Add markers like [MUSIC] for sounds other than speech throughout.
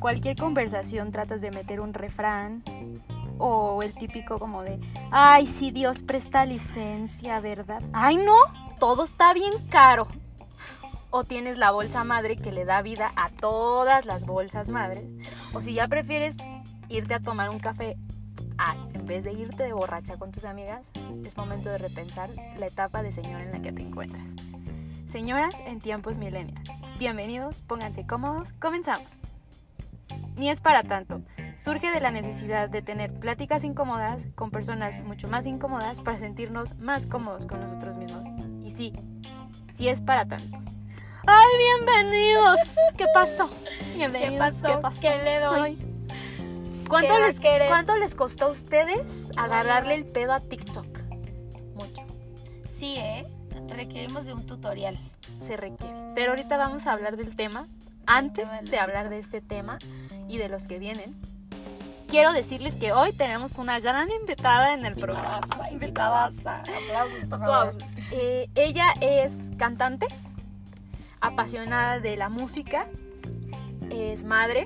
cualquier conversación tratas de meter un refrán o el típico como de, ay, si Dios presta licencia, ¿verdad? Ay, no, todo está bien caro. O tienes la bolsa madre que le da vida a todas las bolsas madres. O si ya prefieres irte a tomar un café en vez de irte de borracha con tus amigas, es momento de repensar la etapa de señora en la que te encuentras. Señoras en tiempos millennials. Bienvenidos, pónganse cómodos, comenzamos. Ni es para tanto. Surge de la necesidad de tener pláticas incómodas con personas mucho más incómodas para sentirnos más cómodos con nosotros mismos. Y sí, sí es para tantos. ¡Ay, bienvenidos! ¿Qué pasó? Bienvenidos. ¿Qué pasó? ¿Qué, le doy? ¿Cuánto les, ¿Cuánto les costó a ustedes agarrarle el pedo a TikTok? Mucho. Sí, ¿eh? Requerimos de un tutorial. Se requiere. Pero ahorita vamos a hablar del tema. Antes de hablar de este tema y de los que vienen, quiero decirles que hoy tenemos una gran invitada en el programa. Invitada. Aplausos, por favor. Eh, ella es cantante, apasionada de la música, es madre,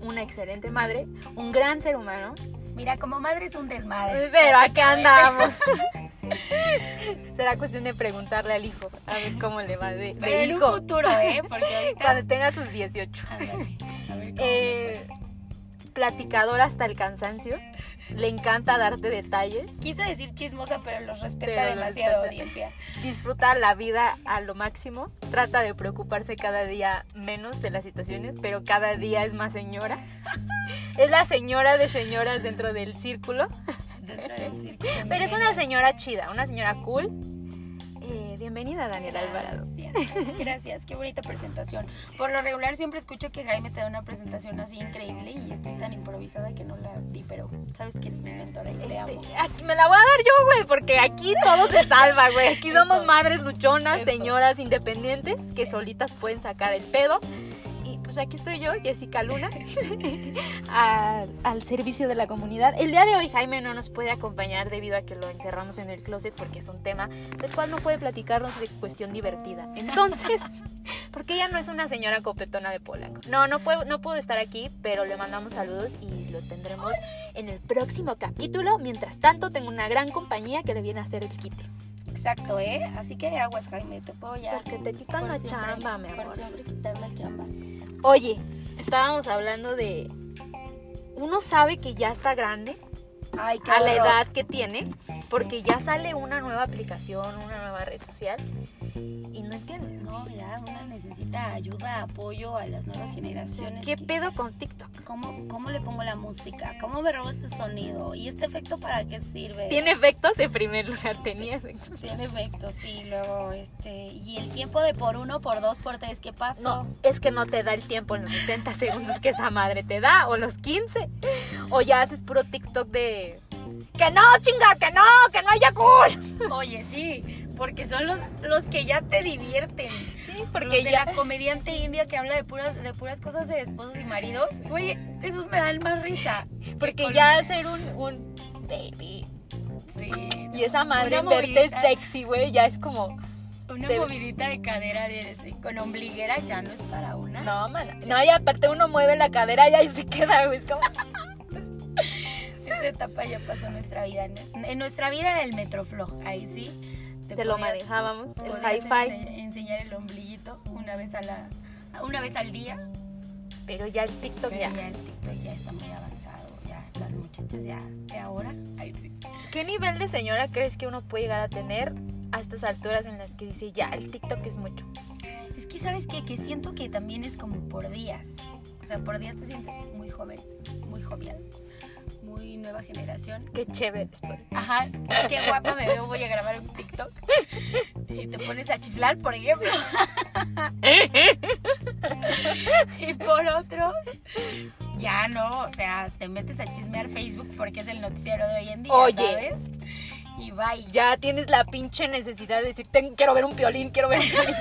una excelente madre, un gran ser humano. Mira, como madre es un desmadre. Pero aquí andamos. [LAUGHS] [LAUGHS] Será cuestión de preguntarle al hijo a ver cómo le va de, de en un futuro, ¿eh? Porque [LAUGHS] Cuando tenga sus 18. A ver, eh, platicador hasta el cansancio. Le encanta darte detalles. Quiso decir chismosa, pero los respeta demasiado audiencia. Disfruta la vida a lo máximo. Trata de preocuparse cada día menos de las situaciones, pero cada día es más señora. [LAUGHS] es la señora de señoras dentro del círculo. Dentro del círculo. Pero es una señora chida, una señora cool bienvenida Daniela Alvarado. [LAUGHS] Gracias, qué bonita presentación. Por lo regular siempre escucho que Jaime te da una presentación así increíble y estoy tan improvisada que no la di, pero sabes que eres mi mentora y te este, amo. me la voy a dar yo, güey, porque aquí todo se salva, güey. Aquí somos madres luchonas, señoras independientes que solitas pueden sacar el pedo pues aquí estoy yo, Jessica Luna, [LAUGHS] al servicio de la comunidad. El día de hoy Jaime no nos puede acompañar debido a que lo encerramos en el closet porque es un tema del cual no puede platicarnos de cuestión divertida. Entonces, [LAUGHS] porque ella no es una señora copetona de Polanco. No, no puedo, no puedo estar aquí, pero le mandamos saludos y lo tendremos en el próximo capítulo. Mientras tanto, tengo una gran compañía que le viene a hacer el quite. Exacto, ¿eh? Así que aguas, Jaime, te puedo ya. Porque te quitan la chamba, mi amor. Por siempre quitar la chamba. Oye, estábamos hablando de. Uno sabe que ya está grande Ay, a la edad que tiene, porque ya sale una nueva aplicación, una nueva red social y no entiende. No, ya una necesita ayuda, apoyo a las nuevas generaciones. ¿Qué pedo con TikTok? ¿Cómo, ¿Cómo le pongo la música? ¿Cómo me robo este sonido? ¿Y este efecto para qué sirve? Tiene efectos en primer lugar, tenía efectos. Tiene efectos, sí, luego, este, y el tiempo de por uno, por dos, por tres, ¿qué pasa? No, es que no te da el tiempo en los 60 segundos que esa madre te da, o los 15, o ya haces puro TikTok de... Que no, chinga, que no, que no haya cool. [LAUGHS] Oye, sí, porque son los, los que ya te divierten. Sí, porque ya la comediante india que habla de puras de puras cosas de esposos y maridos. Oye, esos me dan más risa. Porque ya hacer un, un baby. Sí. Y esa madre verte sexy, güey, ya es como una movidita de cadera de ese, con ombliguera ya no es para una. No, mana. No, y aparte uno mueve la cadera y ahí se queda, güey. Es como... [LAUGHS] Esa etapa ya pasó nuestra vida. En nuestra vida era el Metroflow, ahí sí te, lo manejábamos, el hi-fi. enseñar el ombliguito una vez a la una vez al día. Pero ya el TikTok ya. el TikTok ya está muy avanzado, ya las muchachas ya de ahora. ¿Qué nivel de señora crees que uno puede llegar a tener a estas alturas en las que dice ya el TikTok es mucho? Es que sabes qué? que siento que también es como por días. O sea, por días te sientes muy joven, muy jovial muy nueva generación. Qué chévere estoy. Ajá, qué guapa me veo, voy a grabar un TikTok. Y te pones a chiflar, por ejemplo. [LAUGHS] y por otros, ya no, o sea, te metes a chismear Facebook porque es el noticiero de hoy en día, Oye. ¿sabes? Y bye. Ya tienes la pinche necesidad de decir, quiero ver un violín, quiero ver un violín.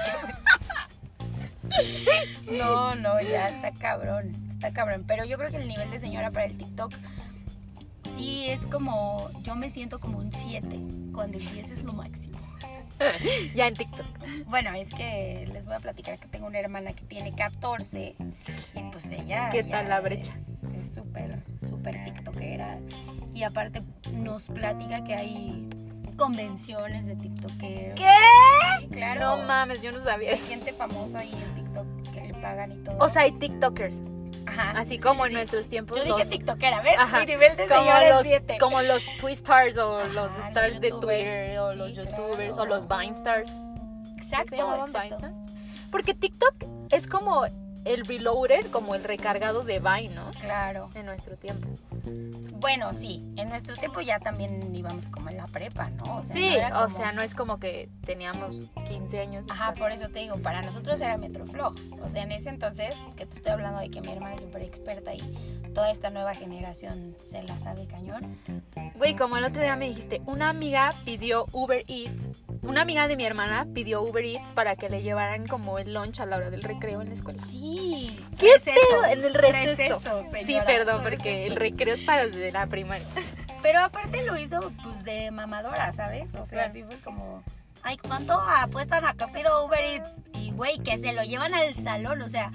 [LAUGHS] no, no, ya está cabrón, está cabrón. Pero yo creo que el nivel de señora para el TikTok sí es como, yo me siento como un 7, cuando el 10 es lo máximo. [LAUGHS] ya en TikTok. Bueno, es que les voy a platicar que tengo una hermana que tiene 14 y pues ella... ¿Qué tal la brecha? Es súper, súper tiktokera. Y aparte nos platica que hay convenciones de tiktokeros. ¿Qué? Sí, claro. No mames, yo no sabía Hay gente famosa ahí en TikTok que le pagan y todo. O sea, hay TikTokers. Ajá, Así sí, como sí, en sí. nuestros tiempos. Yo dije tiktokera, ¿ves? Ajá. Mi nivel de como señora es los, 7. como los Twistars o Ajá, los los stars de. Twitter o los claro. youtubers o los Vine stars. Exacto, ¿Se llamaban exacto. Vine stars? Porque TikTok es como el reloader, como el recargado de Vine, ¿no? Claro. En nuestro tiempo. Bueno, sí, en nuestro tiempo ya también íbamos como en la prepa, ¿no? O sea, Sí, no o sea, no es como que teníamos 15 años. Ajá, por eso te digo, para nosotros era Metroflog. O sea, en ese entonces, que te estoy hablando de que mi hermana es súper experta y toda esta nueva generación se la sabe cañón. Güey, como el otro día me dijiste, una amiga pidió Uber Eats. Una amiga de mi hermana pidió Uber Eats para que le llevaran como el lunch a la hora del recreo en la escuela. Sí. ¿Qué receso. pedo? En el receso. Receso, Sí, perdón, porque receso. el recreo es para los de la primaria. [LAUGHS] Pero aparte lo hizo pues de mamadora, ¿sabes? O sea, así fue como, ay, ¿cuánto apuestan acá? Pido Uber Eats. Y güey, que se lo llevan al salón, o sea,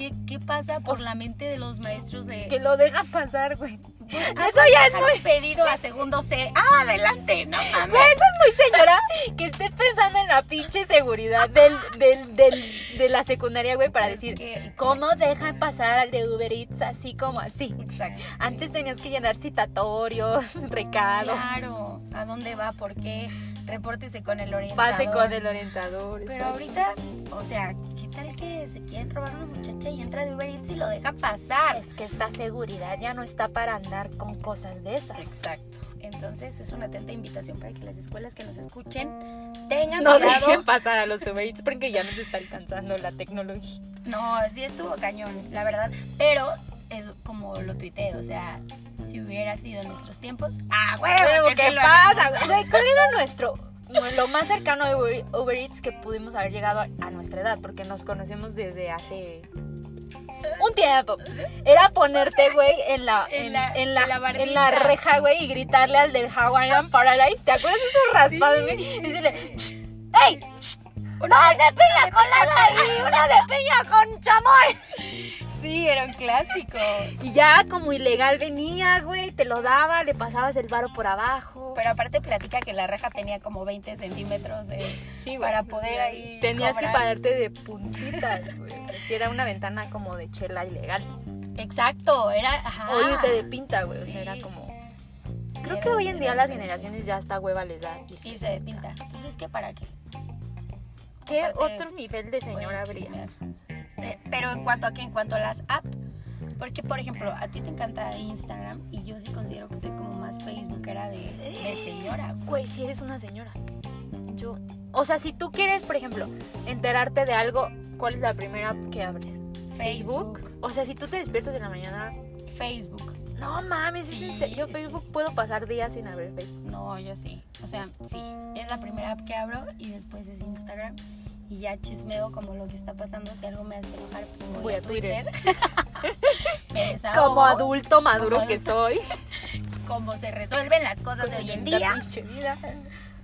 ¿qué, qué pasa por O sea, la mente de los maestros de... Que lo dejan pasar, güey. Eso ya es muy... pedido a segundo C. Ah, adelante, no mames. Güey, eso es muy señora que estés pensando en la pinche seguridad del, del, del, de la secundaria, güey, para decir, que- ¿cómo dejan pasar al de Uber Eats así como así? Exacto. sí. Antes tenías que llenar citatorios, [LAUGHS] recados, Claro, ¿a dónde va? ¿Por qué? Repórtese con el orientador. pase con el orientador. Pero ahorita, o sea, ¿qué tal que se quieren robar a una muchacha y entra de Uber Eats y lo deja pasar? Es que esta seguridad ya no está para andar con cosas de esas. Exacto. Entonces es una atenta invitación para que las escuelas que nos escuchen tengan No cuidado. dejen pasar a los Uber Eats porque ya nos está alcanzando la tecnología. No, sí estuvo cañón, la verdad. Pero es como lo tuiteé, o sea, si hubiera sido en nuestros tiempos, ¡ah, huevo! ¿Qué pasa? Güey, ¿cuál era nuestro, lo más cercano de Uber, Eats que pudimos haber llegado a nuestra edad? Porque nos conocemos desde hace un tiempo. Era ponerte, güey, en la, En en, la- en la, en la bardita. en la reja, güey, y gritarle al del Hawaiian Paradise. ¿Te acuerdas de esos raspados, güey? Y decirle, "Shh, ¡Ey! shh, ¡Una de piña colada y una de piña con chamoy! [LAUGHS] Sí, era un clásico. Y ya como ilegal venía, güey, te lo daba, le pasabas el varo por abajo. Pero aparte platica que la reja tenía como 20 centímetros de... Sí, güey. para poder ahí Tenías cobrar. que pararte de puntitas, güey. Si era una ventana como de chela ilegal. Exacto, era... Ajá. O irte de pinta, güey. O Sí. sea, era como. Sí, Creo era- que hoy en día las generaciones ya hasta hueva les da. irse. Irse de pinta. Pues es que para qué. ¿Qué aparte, otro nivel de señora habría? chismear. Eh, pero en cuanto a qué, en cuanto a las apps, porque por ejemplo, a ti te encanta Instagram y yo sí considero que soy como más Facebookera de, de señora. Güey, si eres una señora. Yo. O sea, si tú quieres, por ejemplo, enterarte de algo, ¿cuál es la primera app que abres? Facebook. O sea, si tú te despiertas en la mañana. Facebook. No mames, ¿es en Sí, serio? sí. Facebook puedo pasar días sin abrir Facebook. No, yo sí. O sea, sí. Es la primera app que abro y después es Instagram. Y ya chismeo como lo que está pasando. Si algo me hace enojar, pues voy, Voy a Twitter. Twitter. [LAUGHS] me desahogo. Como adulto maduro Como que soy. [LAUGHS] Cómo se resuelven las cosas de hoy en día. pinche vida.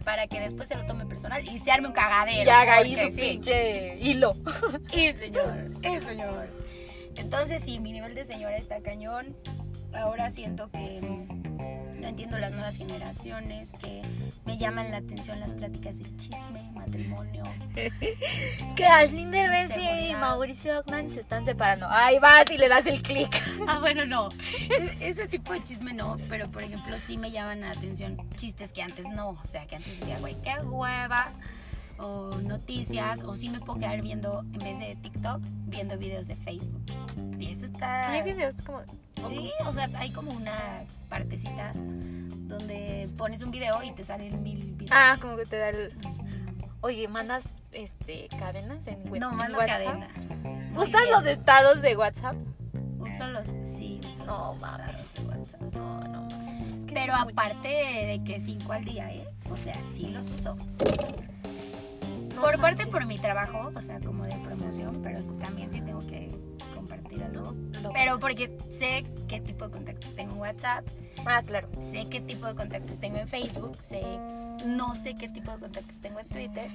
Para que después se lo tome personal y se arme un cagadero. Y haga ahí su sí. pinche hilo. Y señor, y señor. Entonces sí, mi nivel de señora está cañón. Ahora siento que no entiendo las nuevas generaciones, que me llaman la atención las pláticas de chisme, matrimonio. [LAUGHS] Que Ashlyn Derbez y. Mauricio Ockman se están separando. Ahí vas y le das el clic. Ah, bueno, no. E- Ese tipo de chisme no, pero por ejemplo sí me llaman la atención chistes que antes no. O sea, que antes decía, güey, qué hueva. O noticias, o sí me puedo quedar viendo, en vez de TikTok, viendo videos de Facebook. Y eso está... Hay videos como. Sí, o sea, hay como una partecita donde pones un video y te salen mil videos. Ah, como que te da el. Oye, mandas este cadenas en, no, en mando WhatsApp? cadenas. Muy ¿Usas bien. los estados de WhatsApp? Uso los... Sí, uso No, los mames. estados de WhatsApp. No, no. mames, es que Pero aparte de que cinco al día, ¿eh? O sea, sí los uso. no por parte por mi trabajo, o sea, como de promoción, pero también sí tengo que Pero porque sé qué tipo de contactos tengo en WhatsApp, Ah, claro. sé qué tipo de contactos tengo en Facebook, sé No sé qué tipo de contactos tengo en Twitter.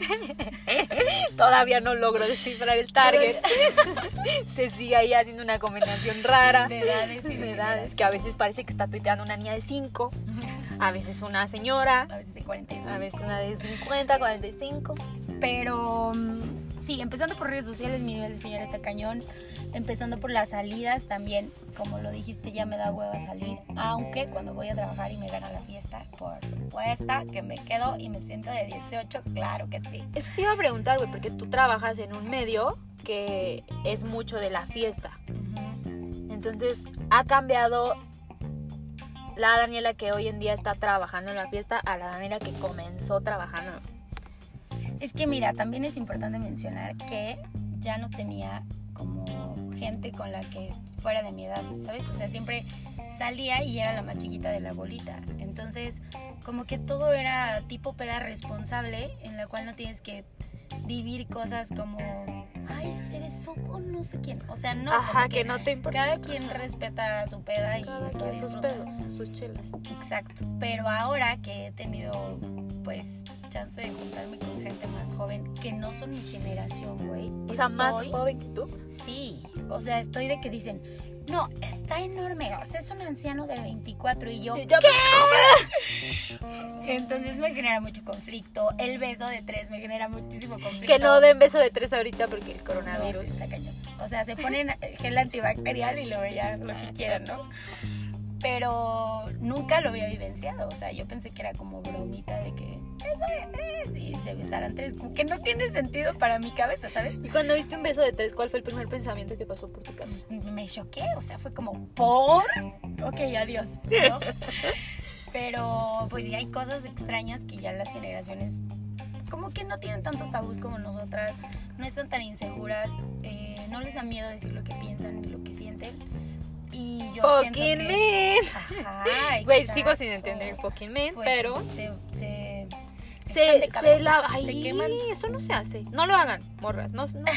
[LAUGHS] Todavía no logro descifrar el target. [LAUGHS] Se sigue ahí haciendo una combinación rara De edades y de de edades, que a veces parece que está tuiteando una niña de 5, a veces una señora, A veces de 45. a veces una de 50, 45. Pero mm, sí, empezando por redes sociales, mi nivel de señora está cañón. Empezando por las salidas también, como lo dijiste, ya me da hueva salir. Aunque cuando voy a trabajar y me gana la fiesta, por supuesto que me quedo y me siento de 18, claro que sí. Eso te iba a preguntar, güey, porque tú trabajas en un medio que es mucho de la fiesta. Entonces, ha cambiado la Daniela que hoy en día está trabajando en la fiesta a la Daniela que comenzó trabajando. Es que mira, también es importante mencionar que ya no tenía como gente con la que fuera de mi edad, ¿sabes? O sea, siempre salía y era la más chiquita de la bolita. Entonces, como que todo era tipo peda responsable, en la cual no tienes que vivir cosas como, ay, se besó con no sé quién. O sea, no. Ajá, que no te importa. Cada quien respeta su peda y Cada quien sus pedos, sus chelas. Exacto. Pero ahora que he tenido, pues, chance de juntarme con gente más joven que no son mi generación, güey. O sea, más joven que tú. Sí. O sea, estoy de que dicen, no, está enorme. O sea, es un anciano de 24 y yo. Y ya Entonces me genera mucho conflicto. El beso de tres me genera muchísimo conflicto. Que no den beso de tres ahorita porque el coronavirus. sí, está cañón. O sea, se ponen gel antibacterial y luego ya lo que quieran, ¿no? Pero nunca lo había vivenciado. O sea, yo pensé que era como bromita de que y se besaran tres. Como que no tiene sentido para mi cabeza, ¿sabes? Y cuando viste un beso de tres, ¿cuál fue el primer pensamiento que pasó por tu cabeza? Pues, me choqué. O sea, fue como, ¿por? Ok, adiós. ¿no? [LAUGHS] Pero pues sí hay cosas extrañas que ya las generaciones como que no tienen tantos tabús como nosotras, no están tan inseguras, eh, no les da miedo decir lo que piensan ni lo que sienten. Y yo siento Fucking que... man. Ajá, [LAUGHS] Güey, sigo sin entender man, Pues, pero Se, se, se la... se Ay, queman. eso no se hace. No lo hagan, morras. No, no. [LAUGHS]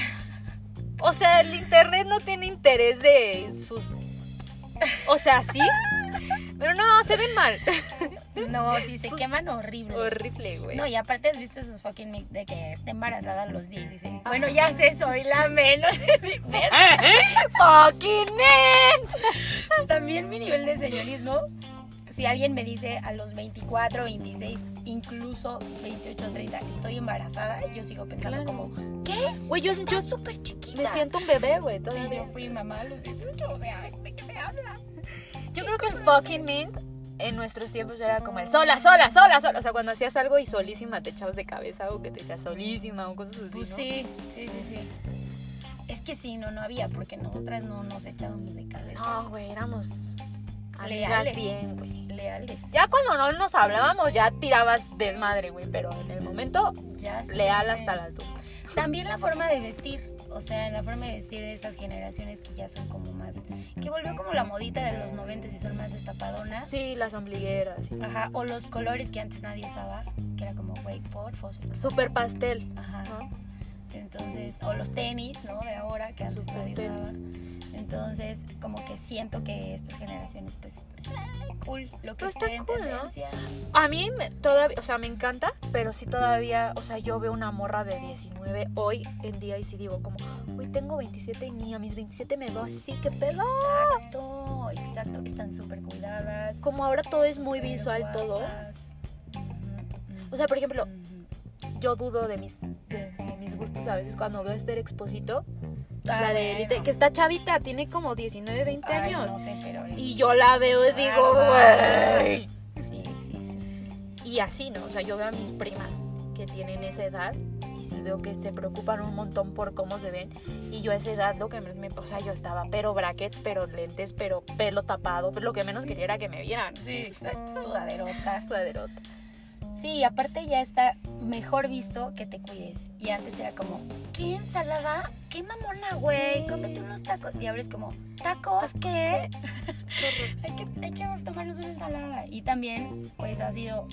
O sea, el internet no tiene interés de sus... O sea, sí. [LAUGHS] Pero no, se ven mal. [LAUGHS] No, sí, se queman horrible. Horrible, güey. No, y aparte has visto esos fucking de que está embarazada a los 16. Bueno, ya sé, soy la menos. Fucking man. También mi nivel de señorismo, si alguien me dice a los 24, 26, incluso 28, 30, estoy embarazada, yo sigo pensando Claro. como, ¿qué? Güey, yo, Yo súper chiquita. me siento un bebé, güey, Y todavía. yo fui mamá a los 18, o sea, ¿de qué me hablas? Yo creo que el fucking mint en nuestros tiempos era como el sola, sola, sola, sola. O sea, cuando hacías algo y solísima te echabas de cabeza o que te decías solísima o cosas así. Pues ¿no? sí, sí, sí, sí. Es que sí, no, no había, porque nosotras no nos echábamos de cabeza. No, güey, éramos amigas Leales. bien, güey. Leales. Ya cuando no nos hablábamos ya tirabas desmadre, güey, pero en el momento Ya sé. leal hasta la altura. También la forma de vestir, o sea, la forma de vestir de estas generaciones que ya son como más, que volvió como la modita de los 90 y son más destapadonas. Sí, las ombligueras. y- Ajá, o los colores que antes nadie usaba, que era como, güey, por fósforo. Súper pastel. Ajá. ¿no? Entonces, o los tenis, ¿no? De ahora, que antes nadie usaba. Entonces, como que siento que estas generaciones, pues, ay, cool, lo que Pues está cool, ¿no? tendencia. A mí me- todavía, o sea, me encanta, pero sí todavía, o sea, yo veo una morra de 19 hoy en día y sí digo como, uy, tengo 27 y ni a mis 27 me veo así, qué pedo. Exacto, exacto, están súper cuidadas. Como ahora todo es muy visual todo, guapas. O sea, por ejemplo. Yo dudo de mis, de, de mis gustos a veces cuando veo a Esther Exposito, Ah, la de bueno. Elite, que está chavita, tiene como 19, 20 Ay, años. No sé, pero Y yo la veo y digo, güey. Sí, sí, sí, sí. Y así, ¿no? O sea, yo veo a mis primas que tienen esa edad y sí veo que se preocupan un montón por cómo se ven. Y yo a esa edad lo que me, me- o sea, yo estaba, pero brackets, pero lentes, pero pelo tapado, pero lo que menos quería era que me vieran. Sí, exacto. Sudaderota. Sudaderota. Sí, aparte ya está mejor visto que te cuides. Y antes era como, ¿qué ensalada? ¿Qué mamona, güey? Sí. Cómete unos tacos. Y ahora es como, ¿tacos? ¿Qué? [LAUGHS] hay, que, hay que tomarnos una ensalada. Y también, pues ha sido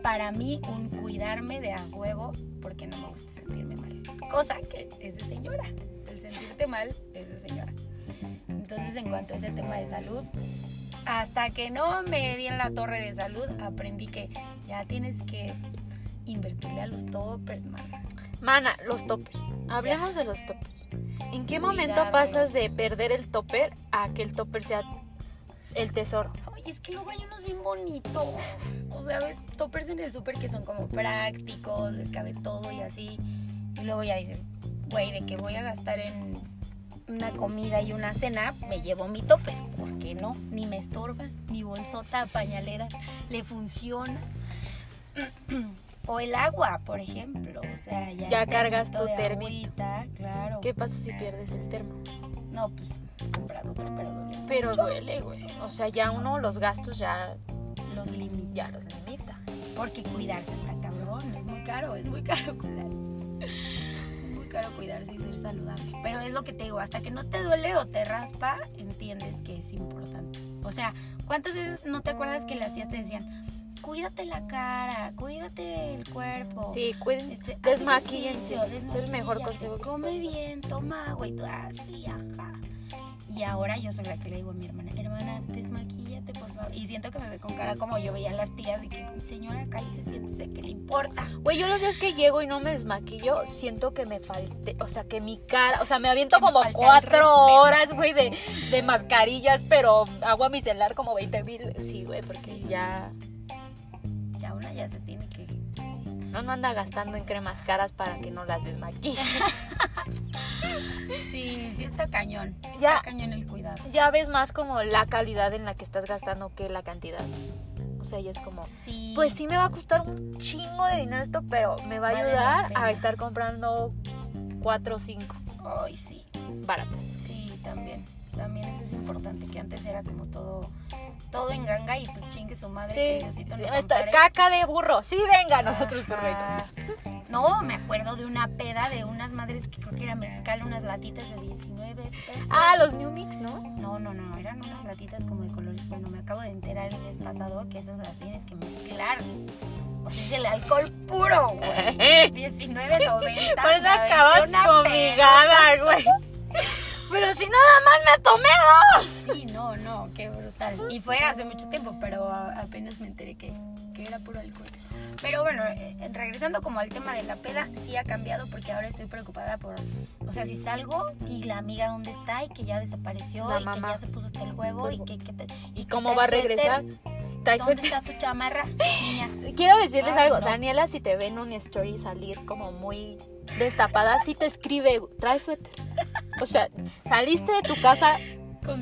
para mí un cuidarme de a huevo porque no me gusta sentirme mal. Cosa que es de señora. El sentirte mal es de señora. Entonces, en cuanto a ese tema de salud, hasta que no me di en la torre de salud, aprendí que ya tienes que invertirle a los toppers, mana. Mana, los toppers. Hablemos de los toppers. ¿En qué momento pasas de perder el topper a que el topper sea el tesoro? Oye, es que luego hay unos bien bonitos. O sea, ves toppers en el súper que son como prácticos, les cabe todo y así. Y luego ya dices, güey, de que voy a gastar en una comida y una cena, me llevo mi topper. ¿Por qué no? Ni me estorba, mi bolsota pañalera le funciona. [CLEARS THROAT] O el agua, por ejemplo. O sea, ya, Ya cargas tu agüita, claro. ¿Qué pasa si pierdes el termo? No, pues compras otro, pero duele Pero mucho. duele, güey. O sea, ya uno los gastos ya, Los limita. ya los limita. Porque cuidarse está cabrón, es muy caro, es muy caro cuidarse. Caro cuidarse y ser saludable. Pero es lo que te digo, hasta que no te duele o te raspa, entiendes que es importante. O sea, ¿cuántas veces no te acuerdas que las tías te decían, cuídate la cara, cuídate el cuerpo? Sí, cuiden, Este, ejercicio, Es el mejor consejo Come bien, toma agua y tú así, ajá. Y ahora yo soy la que le digo a mi hermana, hermana, desmaquíllate, por favor. Y siento que me ve con cara como yo veía a las tías de que, señora, cállese, siéntese, ¿qué le importa? Güey, yo los días que llego y no me desmaquillo, siento que me falte, o sea, que mi cara, o sea, me aviento Que como cuatro horas, güey, de, de mascarillas, pero agua micelar como 20 mil. Sí, güey, porque Ya no no anda gastando en cremas caras para que no las desmaquille. [LAUGHS] Sí, sí está cañón. Ya. Está cañón el cuidado. ya ves más como la calidad en la que estás gastando que la cantidad. O sea, ya es como, Sí. pues sí me va a costar un chingo de dinero esto, pero me va a Vale ayudar a estar comprando cuatro o cinco Ay, sí. baratas. Sí, también. También eso es importante, que antes era como todo, todo en ganga y pues chingue su madre. que Sí, Diosito sí, nos está- ampare. caca de burro. Sí, venga, nosotros tu reino. No, me acuerdo de una peda de unas madres que creo que era mezcal, unas latitas de 19 pesos. Ah, los New Mix, ¿no? No, no, no, eran unas latitas como de colores. Bueno, me acabo de enterar el mes pasado que esas las tienes que mezclar. O sea, es el alcohol puro, güey. [LAUGHS] 19.90. Por eso me aventé acabas una fumigada, güey. [LAUGHS] Pero si nada más me tomé dos. Sí, no, no, qué brutal. Y fue hace mucho tiempo, pero apenas me enteré que, que era puro alcohol. Pero bueno, eh, regresando como al tema de la peda, sí ha cambiado porque ahora estoy preocupada por, o sea, si salgo y la amiga dónde está y que ya desapareció La y mamá. que ya se puso hasta el huevo y que, que- ¿Y cómo va a regresar? ¿Dónde está tu chamarra, [LAUGHS] niña? Quiero decirles Ay, algo, no. Daniela, si te ven un story salir como muy destapada, sí te escribe, trae suéter. O sea, saliste de tu casa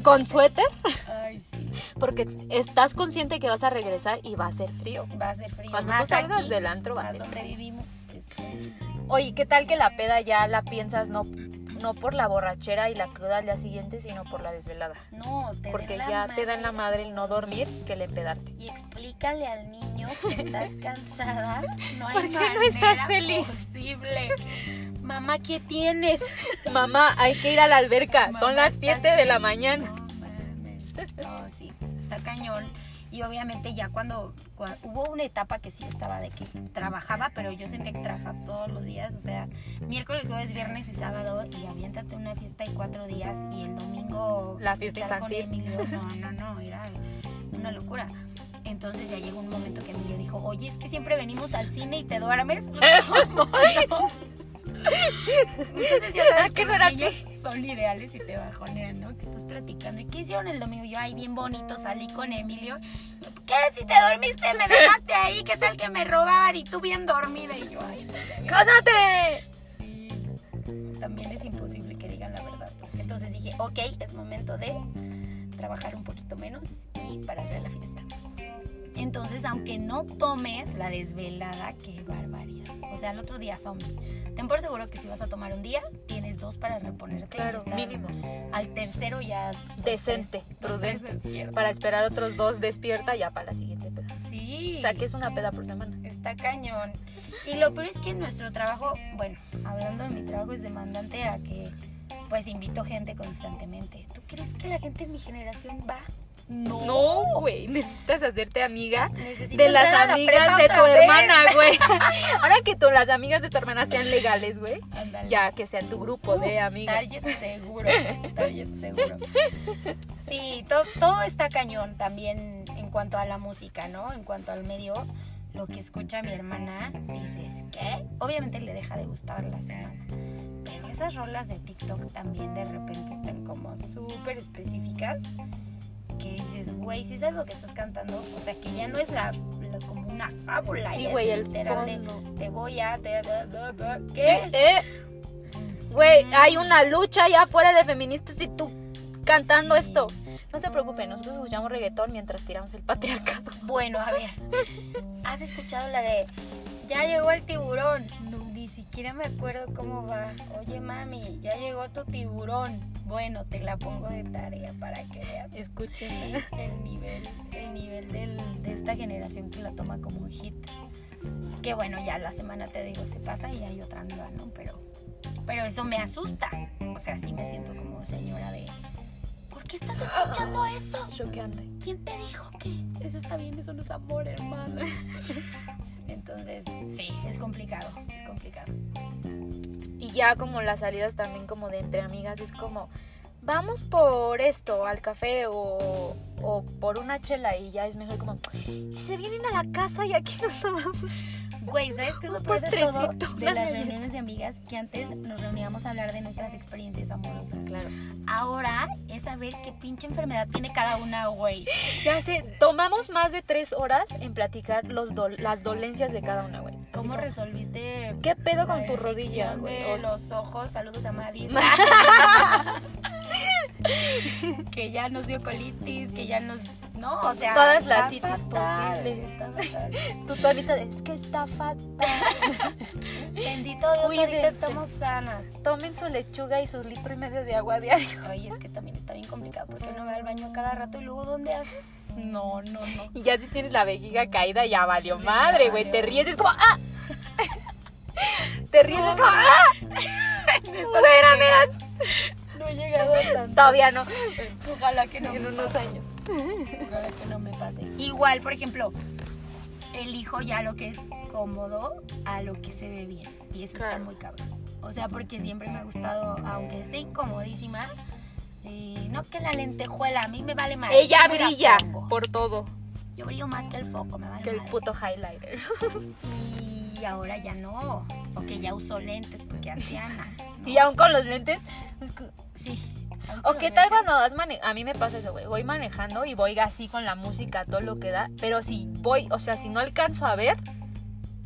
con suéter Ay, sí. porque estás consciente que vas a regresar y va a ser frío. Va a ser frío. Cuando más tú salgas aquí, del antro va a ser donde vivimos. Oye, ¿qué tal que la peda ya la piensas no, no por la borrachera y la cruda al día siguiente, sino por la desvelada? No, te Porque den la ya te dan la madre. el no dormir que el empedarte. y explícale al niño que [LAUGHS] estás cansada. No hay ¿Por qué no estás [LAUGHS] feliz? Posible. Mamá, ¿qué tienes? [LAUGHS] Mamá, hay que ir a la alberca, son las ¿estás 7 de la mañana. No mames. No, sí, está cañón. Y obviamente ya cuando, cua- hubo una etapa que sí estaba de que trabajaba, pero yo sentía que trabajaba todos los días, o sea, miércoles, jueves, viernes y sábado, y aviéntate una fiesta de cuatro días y el domingo La fiesta infantil. [LAUGHS] No, no, no, era una locura. Entonces ya llegó un momento que Emilio dijo, oye, es que siempre venimos al cine y te duermes. Pues, [LAUGHS] ¿cómo [LAUGHS] no? Entonces ya sabes Es que no los niños son ideales y te bajonean, ¿no? Que estás platicando. ¿Y qué hicieron el domingo? Yo, ay, bien bonito, salí con Emilio. ¿Qué? Si te dormiste, me dejaste ahí. ¿Qué tal que me robaban y tú bien dormida? Y yo, ay, no. ¡Cállate! Sí. También es imposible que digan la verdad. pues. Entonces dije, ok, es momento de trabajar un poquito menos y pararle a la fiesta. Entonces, aunque no tomes la desvelada, qué barbaridad. O sea, el otro día zombie. Ten por seguro que si vas a tomar un día, tienes dos para reponerte. y Claro, mínimo. Al tercero ya... Decente, tres, prudente. Para esperar otros dos despierta ya para la siguiente peda. Sí. O sea, que es una peda por semana. Está cañón. Y lo peor es que nuestro trabajo, bueno, hablando de mi trabajo es demandante a que pues invito gente constantemente. ¿Tú crees que la gente de mi generación va? No. No, güey, necesitas hacerte amiga Necesito de las la amigas prepa de tu vez. hermana, güey. [LAUGHS] Ahora que tú, las amigas de tu hermana sean legales, güey. Ya, que sean tu grupo de amigas. Target seguro, target seguro. [LAUGHS] Sí, to- todo está cañón también en cuanto a la música, ¿no? En cuanto al medio. lo que escucha mi hermana, dices, ¿qué? Obviamente le deja de gustar la semana. Pero esas rolas de TikTok también de repente están como súper específicas. Que dices, güey, si sabes lo que estás cantando, o sea, que ya no es la, la- como una fábula. Sí, güey, el literal de, te voy a... te- ¿Qué? ¿Eh? Güey, hay una lucha allá afuera de feministas y tú cantando Sí. esto. No se preocupen, nosotros escuchamos reggaetón mientras tiramos el patriarcado. Bueno, a ver. ¿Has escuchado la de ya llegó el tiburón? Ni siquiera me acuerdo cómo va. Oye, mami, ya llegó tu tiburón. Bueno, te la pongo de tarea para que veas Escuchen. el nivel, el nivel del- de esta generación que la toma como un hit. Que bueno, ya la semana te digo, se pasa y hay otra nueva, ¿no? Pero, pero eso me asusta. O sea, sí me siento como señora de. ¿Por qué estás escuchando eso? Choqueante. ¿Quién te dijo que eso está bien? Eso no es amor, hermano. [LAUGHS] Entonces, sí, es complicado, es complicado. Y ya como las salidas también como de entre amigas es como, vamos por esto al café o, o por una chela y ya es mejor como, si se vienen a la casa y aquí nos tomamos. Güey, ¿sabes qué es lo Un peor de todo? De las reuniones de amigas que antes nos reuníamos a hablar de nuestras experiencias amorosas. Claro. Ahora es saber qué pinche enfermedad tiene cada una, güey. Ya sé, tomamos más de tres horas en platicar los las dolencias de cada una, güey. ¿Cómo como, resolviste ¿Qué pedo con tu rodilla, güey? los ojos, saludos a Madrid. [LAUGHS] [LAUGHS] [LAUGHS] que ya nos dio colitis, que ya nos... No, o sea... Todas las fatal, posibles. está fatal. [LAUGHS] Tu tonita de, es que está fatal. [LAUGHS] Bendito Dios, ahorita Cuídense. estamos sanas. Tomen su lechuga y su litro y medio de agua diario. Ay, es que también está bien complicado porque uno va al baño cada rato y luego ¿dónde haces? No, no, no. Y ya si tienes la vejiga caída, ya valió madre, güey. Te ríes es como, ¡ah! Te ríes es como, ¡ah! Espérame. No he llegado [LAUGHS] tanto. Todavía no. Ojalá que no. En unos años. Ojalá que no me pase. Igual, por ejemplo, elijo ya lo que es cómodo a lo que se ve bien. Y eso está muy cabrón. O sea, porque siempre me ha gustado, aunque esté incomodísima, eh, no que la lentejuela, a mí me vale más. Ella brilla por todo. Yo brillo más que el foco, me vale Que el puto highlighter. Y ahora ya no. O que ya uso lentes porque anciana. ¿no? [LAUGHS] Y aún con los lentes. Sí. O qué tal cuando vas mane A mí me pasa eso, güey. Voy manejando y voy así con la música, todo lo que da. Pero si voy, o sea, si no alcanzo a ver,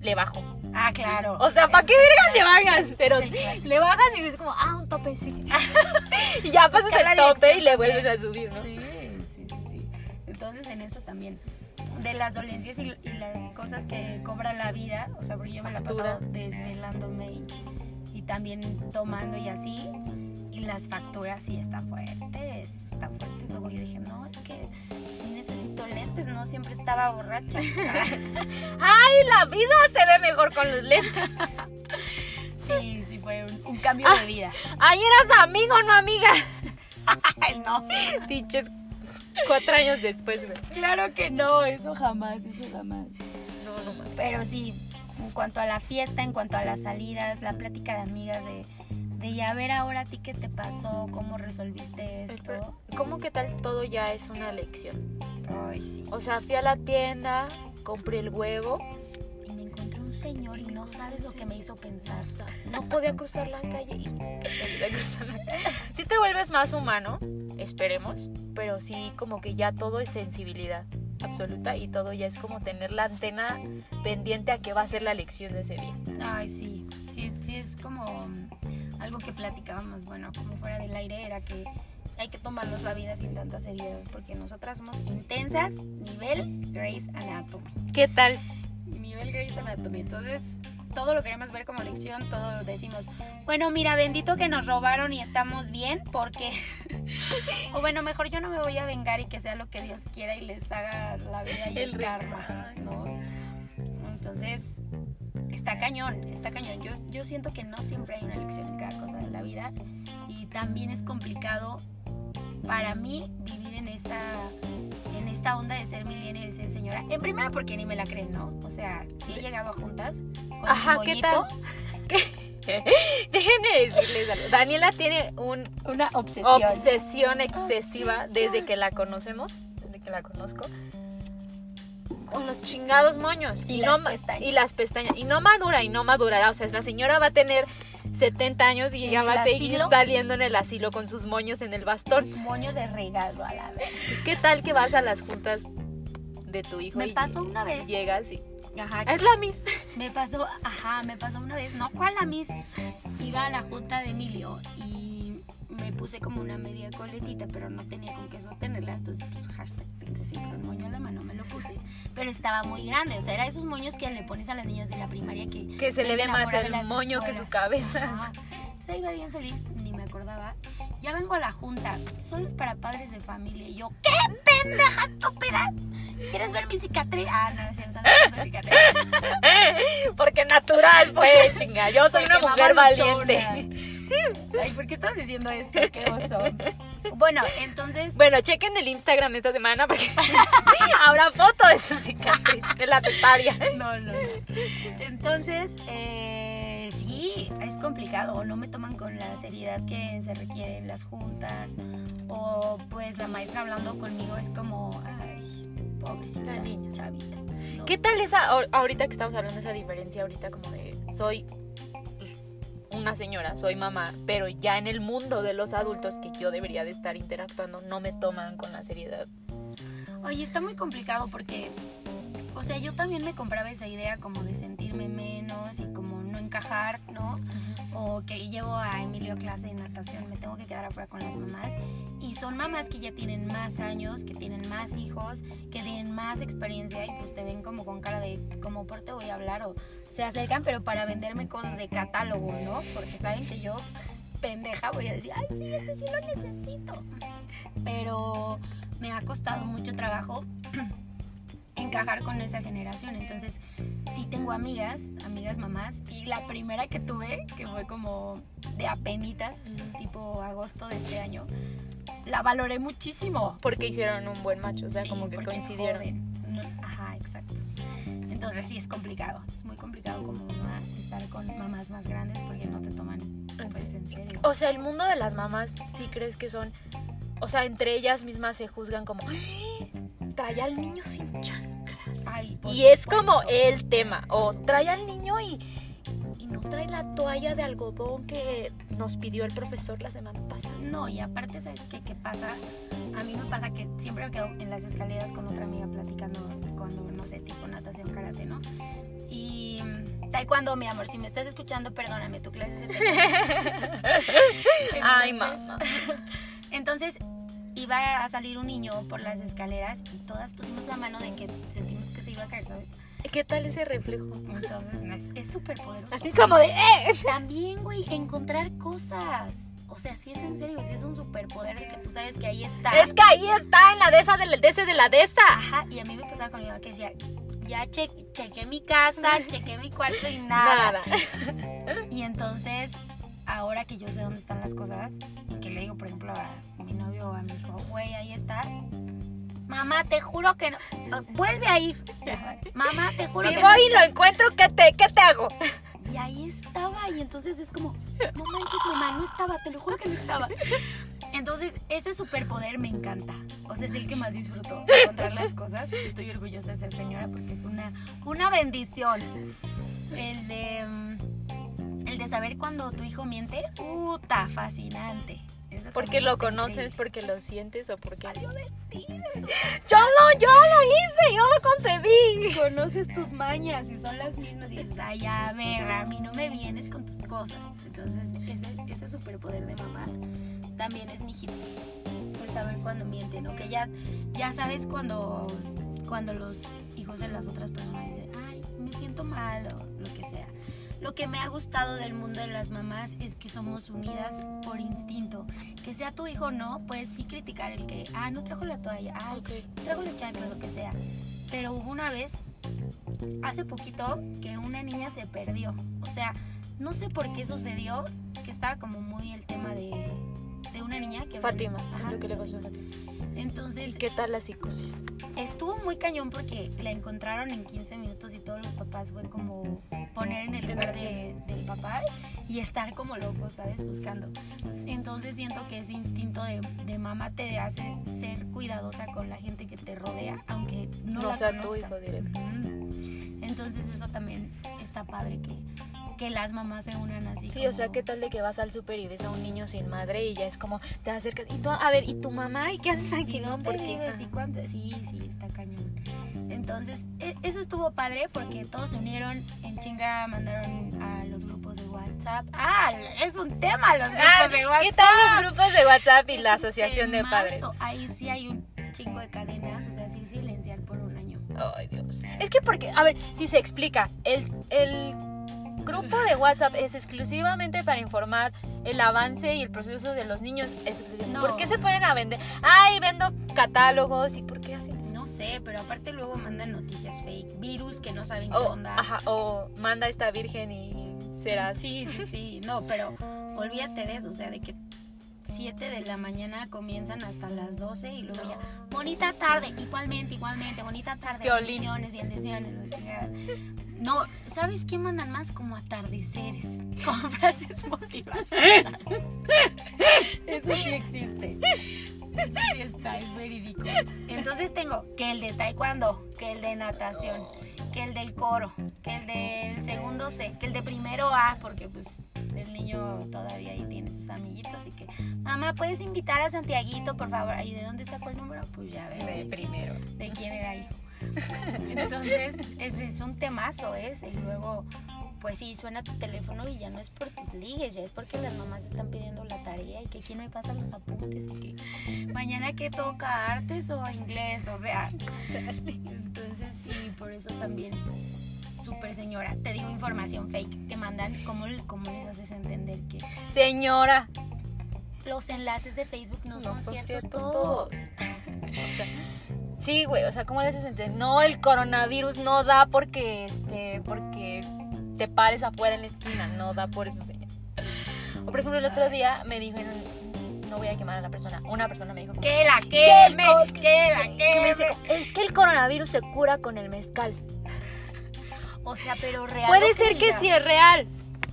le bajo. Ah, claro. O sea, ¿para qué vergas le bajas? Pero le bajas y es como, ah, un tope, sí. [LAUGHS] y ya pasas el tope y le vuelves a subir, ¿no? Sí, sí, sí, sí. Entonces en eso también. De las dolencias y, y las cosas que cobra la vida, o sea, porque yo me la he pasado desvelándome y, y también tomando y así. Las facturas sí están fuertes, están fuertes. Luego yo dije, no, es que sí necesito lentes, no siempre estaba borracha. [LAUGHS] ¡Ay, la vida se ve mejor con los lentes! sí, sí, fue un, un cambio Ah. de vida. ¡Ay, eras amigo, no amiga! Ay, no. Pinches cuatro años después, güey. Claro que no, eso jamás, eso jamás. No, no. Pero sí, en cuanto a la fiesta, en cuanto a las salidas, la plática de amigas de, de ya ver ahora a ti qué te pasó, cómo resolviste esto. ¿Cómo que tal todo ya es una lección? Ay, sí. O sea, fui a la tienda, compré el huevo, Y me encontré un señor y no sabes lo que me hizo pensar. o sea, no podía cruzar la calle y que podía cruzar la calle. Sí te vuelves más humano, esperemos, pero sí como que ya todo es sensibilidad absoluta y todo ya es como tener la antena pendiente a qué va a ser la lección de ese día. Ay, sí. Sí, sí, es como algo que platicábamos, bueno, como fuera del aire, era que hay que tomarnos la vida sin tanta seriedad, porque nosotras somos intensas, nivel Grey's Anatomy. ¿Qué tal? nivel Grey's Anatomy. Entonces, todo lo queremos ver como lección, todo decimos, bueno, mira, bendito que nos robaron y estamos bien, porque... [LAUGHS] o bueno, mejor yo no me voy a vengar y que sea lo que Dios quiera y les haga la vida y el, El karma. ¿no? Entonces, está cañón, está cañón. Yo, yo siento que no siempre hay una lección en cada cosa de la vida y también es complicado para mí vivir en esta en esta onda de ser millennial y de ser señora. En primera porque ni me la creen, ¿no? O sea, si he llegado a juntas con Ajá, mi ¿qué tal? [LAUGHS] ¿Qué? Déjenme decirles algo. Daniela tiene un Una obsesión. obsesión excesiva Obsesión. desde que la conocemos, desde que la conozco, con los chingados moños. Y no las ma- pestañas. Y las pestañas. Y no madura, y no madurará. O sea, la señora va a tener 70 años y ¿En ella va a seguir asilo? saliendo en el asilo con sus moños en el bastón. Moño de regalo a la vez. Es que tal que vas a las juntas de tu hijo Me y pasó una vez. llegas y Ajá, es la misma. Me pasó, ajá, me pasó una vez, no, ¿cuál la mis? Iba a la junta de Emilio y me puse como una media coletita, pero no tenía con qué sostenerla, entonces pues hashtag tengo siempre un moño en la mano, me lo puse, pero estaba muy grande, o sea, era esos moños que le pones a las niñas de la primaria que... Que se le ve más el moño que su escuelas. cabeza. Ajá. Entonces iba bien feliz, ni me acordaba. Ya vengo a la junta, solo es para padres de familia. Y yo, ¿qué pendeja estúpida? ¿Quieres ver mi cicatriz? Ah, no, es cierto, no mi cicatriz. [LAUGHS] Porque natural fue, chinga. Yo soy una mujer valiente. [LAUGHS] Ay, ¿por qué estás diciendo esto? Qué oso. Bueno, entonces, Bueno, chequen el Instagram esta semana porque [LAUGHS] habrá foto de su cicatriz, de la cesárea. no, no, no. Entonces, eh, sí, es complicado. O no me toman con la seriedad que se requiere en las juntas. O pues la maestra hablando conmigo es como, ay, pobrecita La niña. chavita. No. ¿Qué tal esa, ahor- ahorita que estamos hablando de esa diferencia, ahorita como de soy pues, una señora, soy mamá, pero ya en el mundo de los adultos que yo debería de estar interactuando, no me toman con la seriedad. Oye, está muy complicado porque, o sea, yo también me compraba esa idea como de sentirme menos y como no encajar, ¿no? O que llevo a Emilio a clase de natación, me tengo que quedar afuera con las mamás. Y son mamás que ya tienen más años, que tienen más hijos, que tienen más experiencia y pues te ven como con cara de, como por te voy a hablar o se acercan pero para venderme cosas de catálogo, ¿no? Porque saben que yo, pendeja, voy a decir, ay, sí, este sí lo necesito. Pero me ha costado mucho trabajo encajar con esa generación. Entonces, sí tengo amigas, amigas mamás, y la primera que tuve, que fue como de apenitas, tipo agosto de este año, la valoré muchísimo. Porque hicieron un buen macho, o sea, Sí, como que coincidieron. No, ajá, exacto. Entonces sí es complicado, es muy complicado como mamá estar con mamás más grandes porque no te toman pues, en serio. O sea, el mundo de las mamás, ¿sí crees que son? O sea, entre ellas mismas se juzgan como, "Ay, trae al niño sin chanclas. Ay, y es como el tema. O trae al niño y, y no trae la toalla de algodón que nos pidió el profesor la semana pasada. No, y aparte, ¿sabes qué, qué pasa? A mí me pasa que siempre me quedo en las escaleras con otra amiga platicando cuando, no sé, tipo natación, karate, ¿no? Y taekwondo, mi amor, si me estás escuchando, perdóname, tu clase se [LAUGHS] Ay, Entonces- mamá. Entonces iba a salir un niño por las escaleras y todas pusimos la mano de que sentimos iba a caer, ¿sabes? ¿Qué tal ese reflejo? Entonces es- súper poderoso. Así como de, ¡eh! También, güey, encontrar cosas. O sea, si es en serio, si es un superpoder de que tú sabes que ahí está. Es que ahí está, en la de esa, del de ese, de la de esta. Ajá, y a mí me pasaba con mi mamá que decía, ya che chequé mi casa, [LAUGHS] chequé mi cuarto y nada. Nada. Y entonces, ahora que yo sé dónde están las cosas, y que le digo, por ejemplo, a mi novio o a mi hijo, güey, ahí está. Mamá, te juro que no. eh, Vuelve a ir. Mamá, te juro Si que voy no y lo encuentro, ¿qué te, ¿qué te hago? Y ahí estaba, y entonces es como, no manches, mamá, no estaba, te lo juro que no estaba. Entonces, ese superpoder me encanta. O sea, es el que más disfruto, encontrar las cosas. Estoy orgullosa de ser señora porque es una, una bendición. El de, mm, el de saber cuando tu hijo miente, puta, fascinante. Porque lo conoces, porque lo sientes o porque... Salió de ti. Yo lo, yo lo hice, yo lo concebí. Conoces tus mañas y son las mismas y dices, ay, a ver, a mí no me vienes con tus cosas. Entonces, ese, ese superpoder de mamá también es mi hijito. El saber cuando miente, ¿no? Que ya, ya sabes cuando, cuando los hijos de las otras personas dicen, ay, me siento mal o lo que sea. Lo que me ha gustado del mundo de las mamás es que somos unidas por instinto. Que sea tu hijo o no, puedes sí criticar el que, ah, no trajo la toalla, ay, trajo la chancla, lo que sea. Pero hubo una vez, hace poquito, que una niña se perdió. O sea, no sé por qué sucedió, que estaba como muy el tema de, de una niña que... Fátima, Ajá. lo que le pasó a Fátima. ¿Y Entonces, qué tal la psicosis? estuvo muy cañón porque la encontraron en 15 minutos y todos los papás fue como, poner en el lugar de- del papá y estar como loco, ¿sabes? Buscando. Entonces siento que ese instinto de, de mamá te hace ser cuidadosa con la gente que te rodea, aunque no, No la sea tu conozcas. hijo directo. Entonces eso también está padre que, que las mamás se unan así. Sí, o sea, como- ¿qué tal de que vas al súper y ves a un niño sin madre y ya es como te acercas y tú, a ver, ¿y tu mamá? ¿Y qué haces aquí? ¿Y No, porque vives? ¿Y cuánto? Sí, sí, está cañón. Entonces, e- eso estuvo padre porque todos se unieron en chinga, mandaron a los grupos de WhatsApp. Ah, es un tema los grupos Ah, de WhatsApp. ¿Qué tal los grupos de WhatsApp y la asociación de padres? Ahí sí hay un chingo de cadenas, o sea, sí silenciar por un año. Ay, Dios. Es que porque, a ver, si se explica, el, el grupo de WhatsApp es exclusivamente para informar el avance y el proceso de los niños. No. ¿Por qué se ponen a vender? Ay, vendo catálogos y ¿por qué hacen eso? No sé, pero aparte luego mandan noticias fake, virus que no saben qué O, onda. ajá, o manda esta virgen y será Sí, sí, sí, no, pero olvídate de eso, o sea, de que 7 de la mañana comienzan hasta las 12 y luego ya, bonita tarde, igualmente, igualmente, bonita tarde, Violín. bendiciones, bendiciones. No, ¿sabes qué mandan más? Como atardeceres, [LAUGHS] con frases motivacionales. Eso sí existe. Eso sí está, es verídico. Entonces tengo que el de taekwondo, que el de natación, que el del coro, que el del segundo C, que el de primero A, porque pues el niño todavía ahí tiene sus amiguitos y que, mamá, ¿puedes invitar a Santiaguito, por favor? ¿Y de dónde sacó el número? Pues ya ve, de de, primero. de quién era hijo. [LAUGHS] Entonces, ese es un temazo ese. Y luego, pues sí, suena tu teléfono y ya no es por tus ligues, ya es porque las mamás están pidiendo la tarea y que quién me pasa los apuntes y que mañana que toca artes o inglés, o sea. Entonces, sí, por eso también, súper señora, te digo información fake, te mandan, ¿cómo, cómo les haces entender que Señora, los enlaces de Facebook no, no son, son ciertos, ciertos todos? todos. [LAUGHS] O sea, sí, güey, o sea, ¿cómo le haces entender? No, el coronavirus no da porque, este, porque te pares afuera en la esquina, no da por eso, señor. O por ejemplo, el otro día me dijo, no voy a quemar a la persona, una persona me dijo, Que la Que queme, que la que me dice, queme. es que el coronavirus se cura con el mezcal. O sea, pero real. Puede ser que sí es real.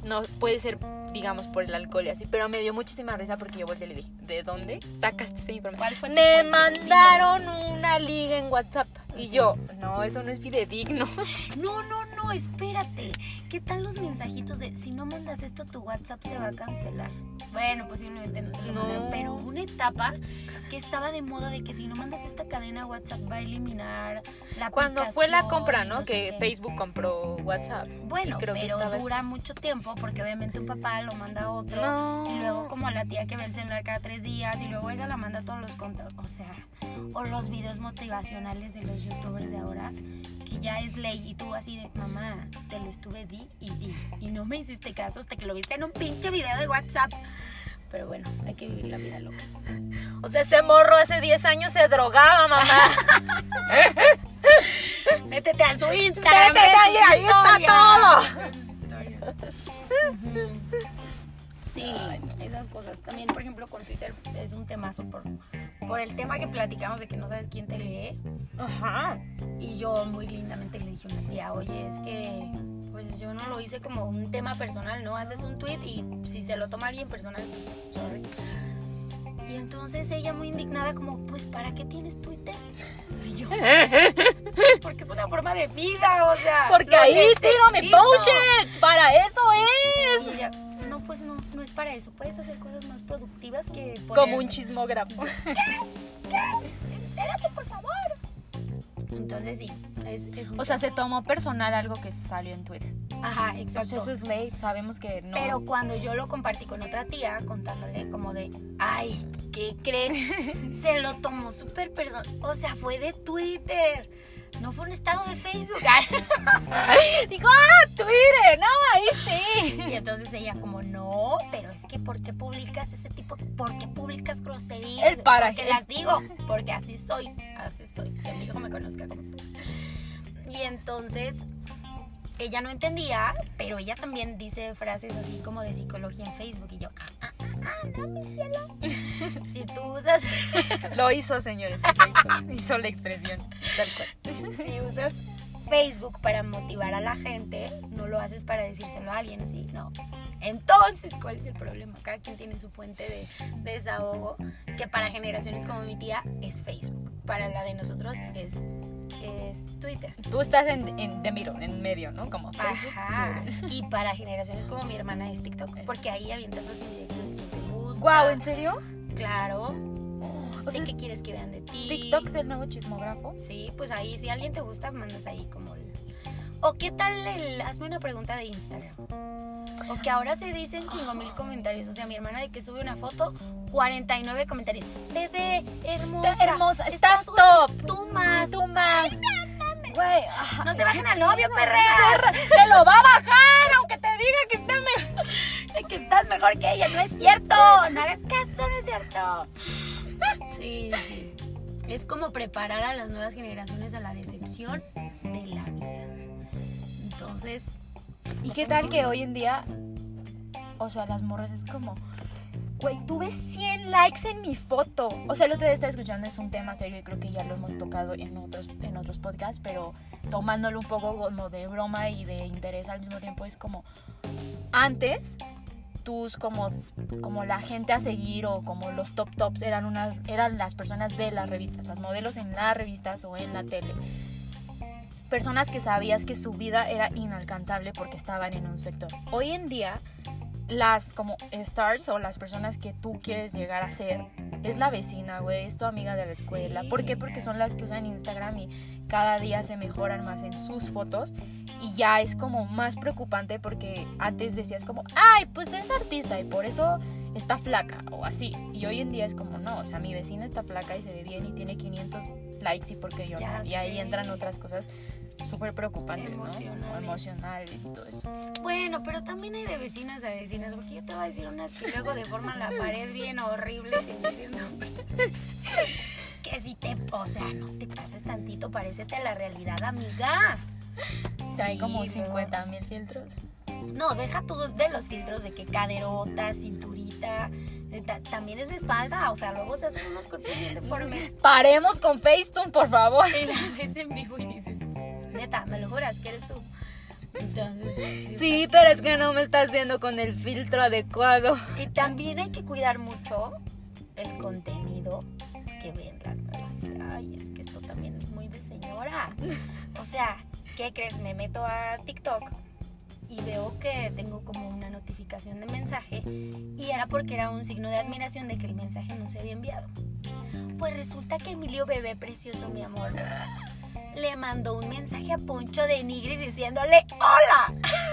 No, puede ser, digamos, por el alcohol y así. Pero me dio muchísima risa porque yo volteé y le dije, ¿de dónde sacaste esa información? ¿Cuál fue Me mandaron una liga en WhatsApp. Y yo, no, eso no es fidedigno. [LAUGHS] No, no, no, espérate. ¿Qué tal los mensajitos de si no mandas esto tu WhatsApp se va a cancelar? Bueno, posiblemente no te lo No. mandaron, pero una etapa que estaba de moda de que si no mandas esta cadena WhatsApp va a eliminar la Cuando fue la compra, ¿no? que. Facebook compró WhatsApp. Bueno, creo que pero eso. dura mucho tiempo porque obviamente un papá lo manda a otro. No. Y luego como la tía que ve el celular cada tres días y luego ella la manda a todos los contactos. O sea, o los videos motivacionales de los youtubers de ahora, que ya es ley y tú así de, mamá, te lo estuve di y di. Y no me hiciste caso hasta que lo viste en un pinche video de WhatsApp. Pero bueno, hay que vivir la vida loca. O sea, ese morro hace 10 años se drogaba, mamá. [LAUGHS] Métete a su Instagram. Métete ahí, ahí está Sí, esas cosas. También, por ejemplo, con Twitter es un temazo por, por el tema que platicamos de que no sabes quién te lee. Ajá. Y yo muy lindamente le dije a una tía, oye, es que pues yo no lo hice como un tema personal, ¿no? Haces un tweet y si se lo toma alguien personal, pues sorry. Y entonces ella muy indignada como, pues ¿para qué tienes Twitter? Y yo, porque es una forma de vida, o sea. Porque ahí tiro mi necesito". bullshit. Para eso Y es. ella, no, pues no, no es para eso, puedes hacer cosas más productivas que poner- Como un chismógrafo. Entérate, por favor. Entonces sí, es, es O sea, se tomó personal algo que salió en Twitter. Ajá, O exacto. sea, eso es ley. Sabemos que no. Pero cuando yo lo compartí con otra tía, contándole como de, ay, ¿qué crees? [LAUGHS] Se lo tomó súper personal. O sea, fue de Twitter. No fue un estado de Facebook. [LAUGHS] Digo, ah, Twitter. No, ahí sí. Y entonces ella como, no, pero es que ¿por qué publicas ese tipo? ¿Por qué publicas groserías? El para- Porque las digo, porque así soy, así soy. Que mi hijo me conozca como soy. Y entonces ella no entendía, pero ella también dice frases así como de psicología en Facebook. Y yo, ah, ah, ah, ah, no, mi cielo. [LAUGHS] Si tú usas, [LAUGHS] Lo hizo, señores. Lo hizo. hizo la expresión. Tal cual. si usas Facebook para motivar a la gente, no lo haces para decírselo a alguien, ¿sí? No. Entonces, ¿cuál es el problema? Cada quien tiene su fuente de, de desahogo, que para generaciones como mi tía es Facebook. Para la de nosotros es, es Twitter. Tú estás en, en de miro, en medio, ¿no? Como Ajá. [LAUGHS] Y para generaciones como mi hermana es TikTok, porque ahí avientas los indirectos quien te gusta. Wow, ¿en serio? Claro. O ¿De sea, qué quieres que vean de ti? TikTok es el nuevo chismógrafo. Sí, pues ahí, si alguien te gusta, mandas ahí como. O qué tal el... Hazme una pregunta de Instagram. O que ahora se dicen chingo mil comentarios. O sea, mi hermana de que sube una foto, 49 comentarios. Bebé, hermosa. hermosa, estás top. Tú más. Tú más. Güey. No se bajen al novio, perreas. Te lo va a bajar, aunque te diga que está mejor. [LAUGHS] De que estás mejor que ella. No es cierto. No hagas caso, no es cierto. Sí, sí. Es como preparar a las nuevas generaciones a la decepción de la vida. Entonces, ¿Y qué tal que hoy en día, o sea, las morras es como, güey, tuve 100 likes en mi foto? O sea, lo que está escuchando es un tema serio y creo que ya lo hemos tocado en otros, en otros podcasts, pero tomándolo un poco como de broma y de interés al mismo tiempo, es como, antes tus como como la gente a seguir o como los top tops eran unas eran las personas de las revistas, las modelos en las revistas o en la tele. Personas que sabías que su vida era inalcanzable porque estaban en un sector. Hoy en día las como stars o las personas que tú quieres llegar a ser es la vecina, güey, es tu amiga de la escuela. Sí. ¿Por qué? Porque son las que usan Instagram y cada día se mejoran más en sus fotos y ya es como más preocupante porque antes decías como, ay, pues es artista y por eso está flaca o así. Y hoy en día es como, no, o sea, mi vecina está flaca y se ve bien y tiene 500 likes y porque yo Ya no. Y ahí entran otras cosas súper preocupantes, ¿no? Emocionales. O emocionales y todo eso. Bueno, pero también hay de vecinas a vecinas, porque yo te voy a decir unas que luego deforman la pared bien horrible sin decir nombre. [LAUGHS] Que si te, o sea, no te pases tantito, parécete a la realidad, amiga. Sea, hay como Sí, 50 mil filtros. No, deja tú de los filtros de que caderota, cinturita, eh, ta- también es de espalda, o sea, luego se hacen unos cuerpos bien deformes. Paremos con Facetune, por favor. Y la ves en vivo y dices, neta, me lo juras que eres tú. Entonces, sí, Sí, pero es que no me estás viendo con el filtro adecuado. Y también hay que cuidar mucho el contenido que ven las nuevas. Ay, es que esto también es muy de señora. O sea, ¿qué crees? Me meto a TikTok y veo que tengo como una notificación de mensaje y era porque era un signo de admiración de que el mensaje no se había enviado. Pues resulta que Emilio Bebé Precioso, mi amor, le mandó un mensaje a Poncho de Nigris diciéndole ¡Hola! [LAUGHS]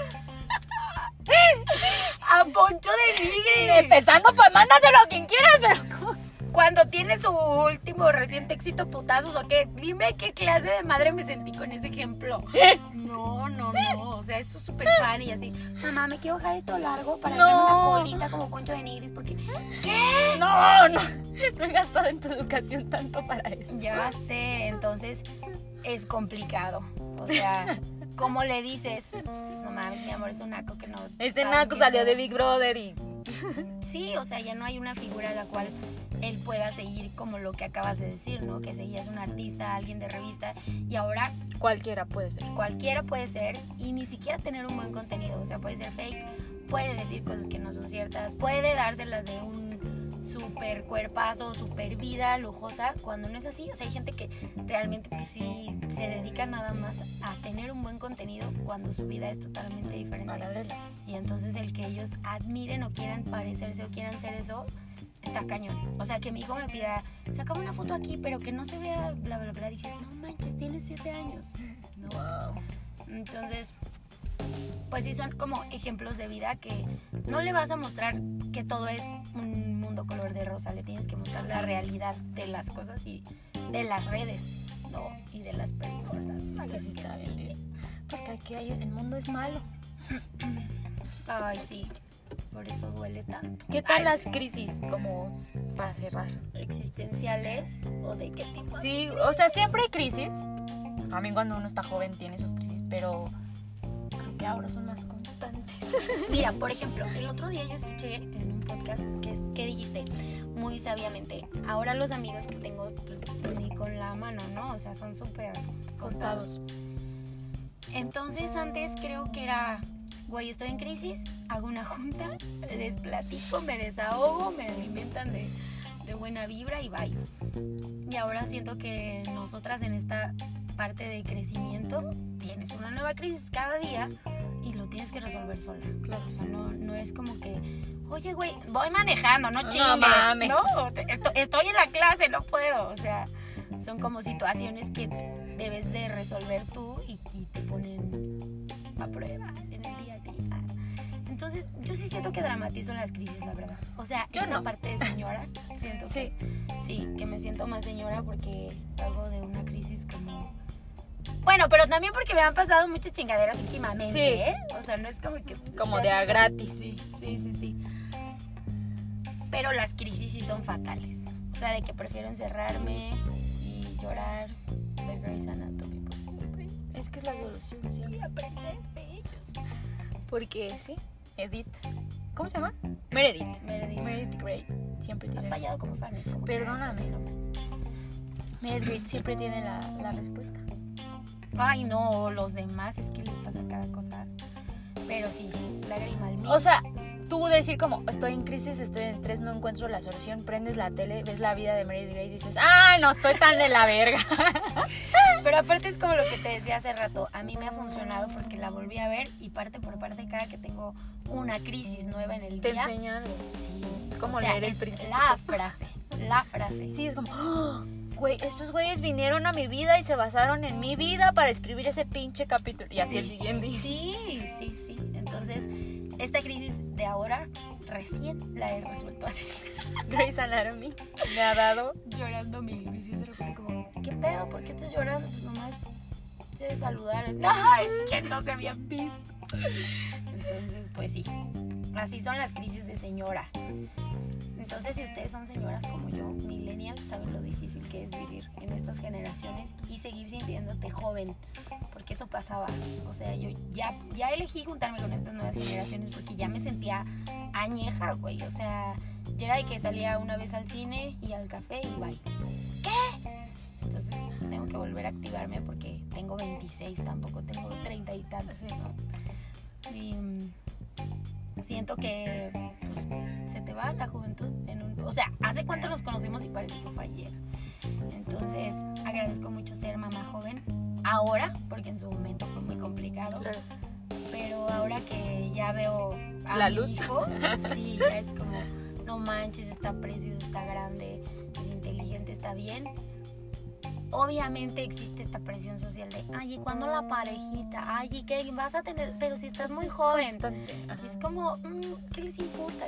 a Poncho de Nigris. Empezando, pues mándaselo a quien quieras, pero. Cuando tiene su último reciente éxito putazos o qué, dime qué clase de madre me sentí con ese ejemplo. [LAUGHS] No, no, no, o sea, eso es súper fan y así, mamá, me quiero dejar esto largo para No. una colita como Poncho de Nigris porque [LAUGHS] No, no. No he gastado en tu educación tanto para eso. ya sé, entonces es complicado. O sea, ¿cómo le dices? No mames, mi amor, es un naco que no. Este naco salió hacer". de Big Brother y Sí, o sea, ya no hay una figura a la cual él pueda seguir como lo que acabas de decir, ¿no? Que seguías un artista, alguien de revista y ahora cualquiera puede ser. cualquiera puede ser y ni siquiera tener un buen contenido, o sea, puede ser fake, puede decir cosas que no son ciertas, puede dárselas de un super cuerpazo, super vida lujosa, cuando no es así, o sea, hay gente que realmente pues sí se dedica nada más a tener un buen contenido cuando su vida es totalmente diferente. Y entonces el que ellos admiren o quieran parecerse o quieran ser eso, está cañón. O sea, que mi hijo me pida, sacame una foto aquí, pero que no se vea, bla, bla, bla. Dices, no manches, tienes siete años. No. Wow. Entonces, pues sí son como ejemplos de vida que no le vas a mostrar que todo es un mundo color de rosa, le tienes que mostrar la realidad de las cosas y de las redes, ¿no? Y de las personas. Es que sí está bien, bien. Porque aquí hay, el mundo es malo. Ay, sí, por eso duele tanto. ¿Qué tal Ay, las crisis? Como para cerrar. existenciales o de qué tipo? Sí, o sea, siempre hay crisis. También cuando uno está joven tiene sus crisis, pero que ahora son más constantes. [LAUGHS] Mira, por ejemplo, el otro día yo escuché en un podcast que, dijiste muy sabiamente, ahora los amigos que tengo, pues ni con la mano, ¿no? O sea, son súper contados. Entonces antes creo que era, güey, estoy en crisis, hago una junta, les platico, me desahogo, me alimentan de, de buena vibra y bye. Y ahora siento que nosotras en esta parte de crecimiento tienes una nueva crisis cada día y lo tienes que resolver sola. Claro. O sea, no, no es como que, oye, güey, voy manejando, no No chingues. mames. No, te- esto- estoy en la clase, no puedo. O sea, son como situaciones que debes de resolver tú y, y te ponen a prueba en el día a día. Entonces, yo sí siento que dramatizo las crisis, la verdad. O sea, Yo esa no. parte de señora, siento Sí. que sí, que me siento más señora porque hago de una crisis como... Bueno, pero también porque me han pasado muchas chingaderas últimamente, Sí. ¿eh? O sea, no es como que... Como de a gratis. Sí, sí, sí, sí. Pero las crisis sí son fatales. O sea, de que prefiero encerrarme y llorar, ver Grey's Anatomy por siempre. Es que es la solución, sí. Y aprender de ellos. Porque sí, Edith. ¿Cómo se llama? Meredith. Meredith, Meredith Grey. Siempre has fallado como fan. Perdóname. Meredith siempre tiene la, la respuesta. Ay, no, los demás es que les pasa cada cosa. Pero sí, lágrima al mí. O sea, tú decir como estoy en crisis, estoy en estrés, no encuentro la solución, prendes la tele, ves la vida de Meredith Grey y dices, ah, no estoy tan de la verga. [LAUGHS] Pero aparte es como lo que te decía hace rato, a mí me ha funcionado porque la volví a ver y parte por parte cada que tengo una crisis nueva en el Te día. enseña algo. Sí, Es como o sea, leer el es Príncipe. la frase, la frase. Sí, es como, [GASPS] "Ah, güey, estos güeyes vinieron a mi vida y se basaron en mi vida para escribir ese pinche capítulo. Y así Sí. el siguiente. Sí, sí, sí. Entonces, esta crisis de ahora recién la he resuelto así, [LAUGHS] Grey's Anatomy me ha dado. llorando mil veces de repente como, ¿qué pedo? ¿Por qué estás llorando? Pues nomás se saludaron. Ay, que no se habían visto. Entonces, pues sí. Así son las crisis de señora. Entonces, si ustedes son señoras como yo, millennial, saben lo difícil que es vivir en estas generaciones y seguir sintiéndote joven, porque eso pasaba. O sea, yo ya, ya elegí juntarme con estas nuevas generaciones porque ya me sentía añeja, güey. O sea, ya era de que salía una vez al cine y al café y bye. ¿Qué? Entonces, tengo que volver a activarme porque tengo 26, tampoco tengo 30 y tantos, ¿no? Y siento que pues, se te va la juventud en un... O sea, ¿hace cuánto nos conocimos y parece que fue ayer? Entonces, agradezco mucho ser mamá joven ahora, porque en su momento fue muy complicado, pero ahora que ya veo a La mi luz. hijo, sí, ya es como, no manches, está precioso, está grande, es inteligente, está bien. Obviamente existe esta presión social de, ay, ¿y cuándo la parejita? Ay, ¿y qué vas a tener? Pero si estás muy Es joven. Y es como, mm, ¿qué les importa?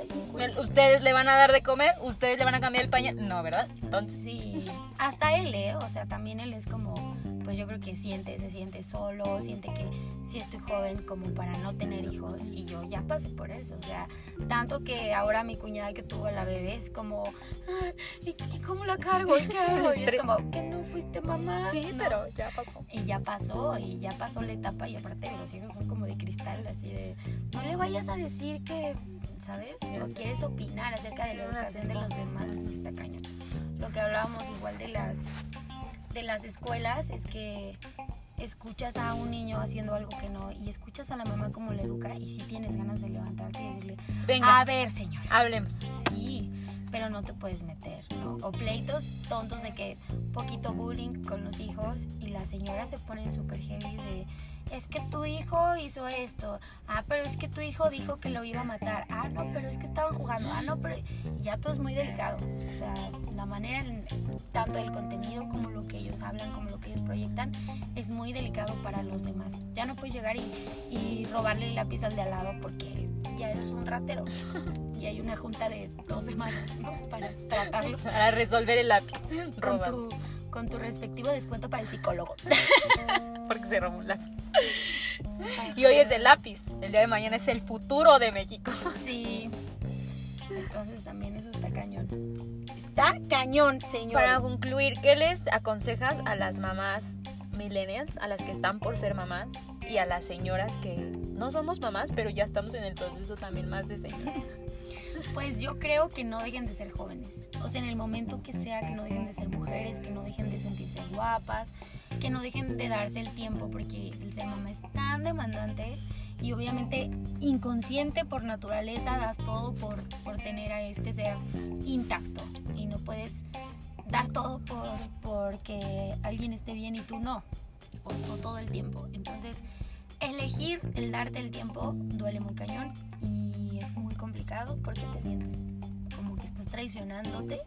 Ustedes le van a dar de comer, ustedes le van a cambiar el pañal. No, ¿verdad? Entonces, Sí, hasta él, ¿eh? O sea, también él es como, pues yo creo que siente, se siente solo, siente que sí estoy joven como para no tener hijos y yo ya pasé por eso, o sea, tanto que ahora mi cuñada que tuvo la bebé es como, "Ah, ¿y y cómo la cargo? ¿Y qué [LAUGHS] hago? Y es como, que no fuiste mamá. sí, No. pero ya pasó. Y ya pasó, y ya pasó la etapa y aparte los hijos son como de cristal, así de, no le vayas a decir que, ¿sabes? O quieres opinar acerca de la educación de los demás, está cañón. Lo que hablábamos igual de las, de las escuelas es que escuchas a un niño haciendo algo que no y escuchas a la mamá como le educa y si tienes ganas de levantarte y decirle, Venga, a ver señora, hablemos. Sí, pero no te puedes meter, ¿no? O pleitos tontos de que poquito bullying con los hijos y las señoras se ponen súper heavy de es que tu hijo hizo esto, ah, pero es que tu hijo dijo que lo iba a matar, ah, no, pero es que estaban jugando, ah, no, pero y ya todo es muy delicado, o sea, la manera, tanto el contenido como lo que ellos hablan, como lo que ellos proyectan, es muy delicado para los demás. Ya no puedes llegar y, y robarle el lápiz al de al lado porque ya eres un ratero [LAUGHS] y hay una junta de dos semanas ¿no? para tratarlo Para resolver el lápiz. con tu, con tu respectivo descuento para el psicólogo. [LAUGHS] Porque se robó un lápiz. Y hoy es el lápiz. El día de mañana es el futuro de México. [LAUGHS] Sí. Entonces también eso está cañón. Está cañón, señor. Para concluir, ¿qué les aconsejas a las mamás millennials, a las que están por ser mamás y a las señoras que no somos mamás, pero ya estamos en el proceso también más de señora? [LAUGHS] Pues yo creo que no dejen de ser jóvenes. O sea, en el momento que sea, que no dejen de ser mujeres, que no dejen de sentirse guapas, que no dejen de darse el tiempo, porque el ser mamá es tan demandante y obviamente inconsciente por naturaleza das todo por, por tener a este ser intacto y no puedes dar todo por porque alguien esté bien y tú no, o, o todo el tiempo. Entonces, elegir el darte el tiempo duele muy cañón y es muy complicado porque te sientes como que estás traicionándote.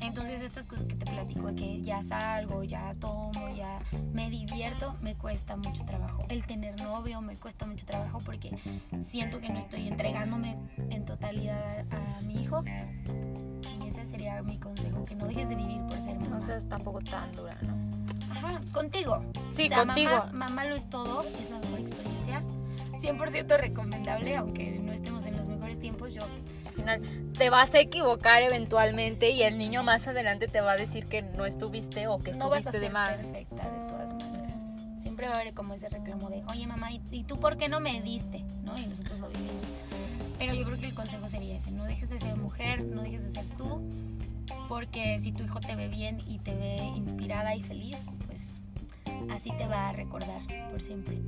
Entonces estas cosas que te platico de que ya salgo, ya tomo, ya me divierto, me cuesta mucho trabajo. El tener novio me cuesta mucho trabajo porque siento que no estoy entregándome en totalidad a, mi hijo. Y ese sería mi consejo, que no dejes de vivir por ser mamá. No seas tampoco tan dura, ¿no? Ajá, contigo. Sí, O sea, contigo. Mamá, mamá lo es todo, es la mejor experiencia. 100% recomendable, aunque no estemos en los mejores tiempos. Yo, Al final te vas a equivocar eventualmente y el niño más adelante te va a decir que no estuviste o que no vas a estuviste ser de más. perfecta de todas maneras. Siempre va a haber como ese reclamo de, oye mamá, ¿y, y tú por qué no me diste? ¿No? Y nosotros lo vivimos. Pero yo creo que el consejo sería ese, no dejes de ser mujer, no dejes de ser tú, porque si tu hijo te ve bien y te ve inspirada y feliz, pues así te va a recordar por siempre.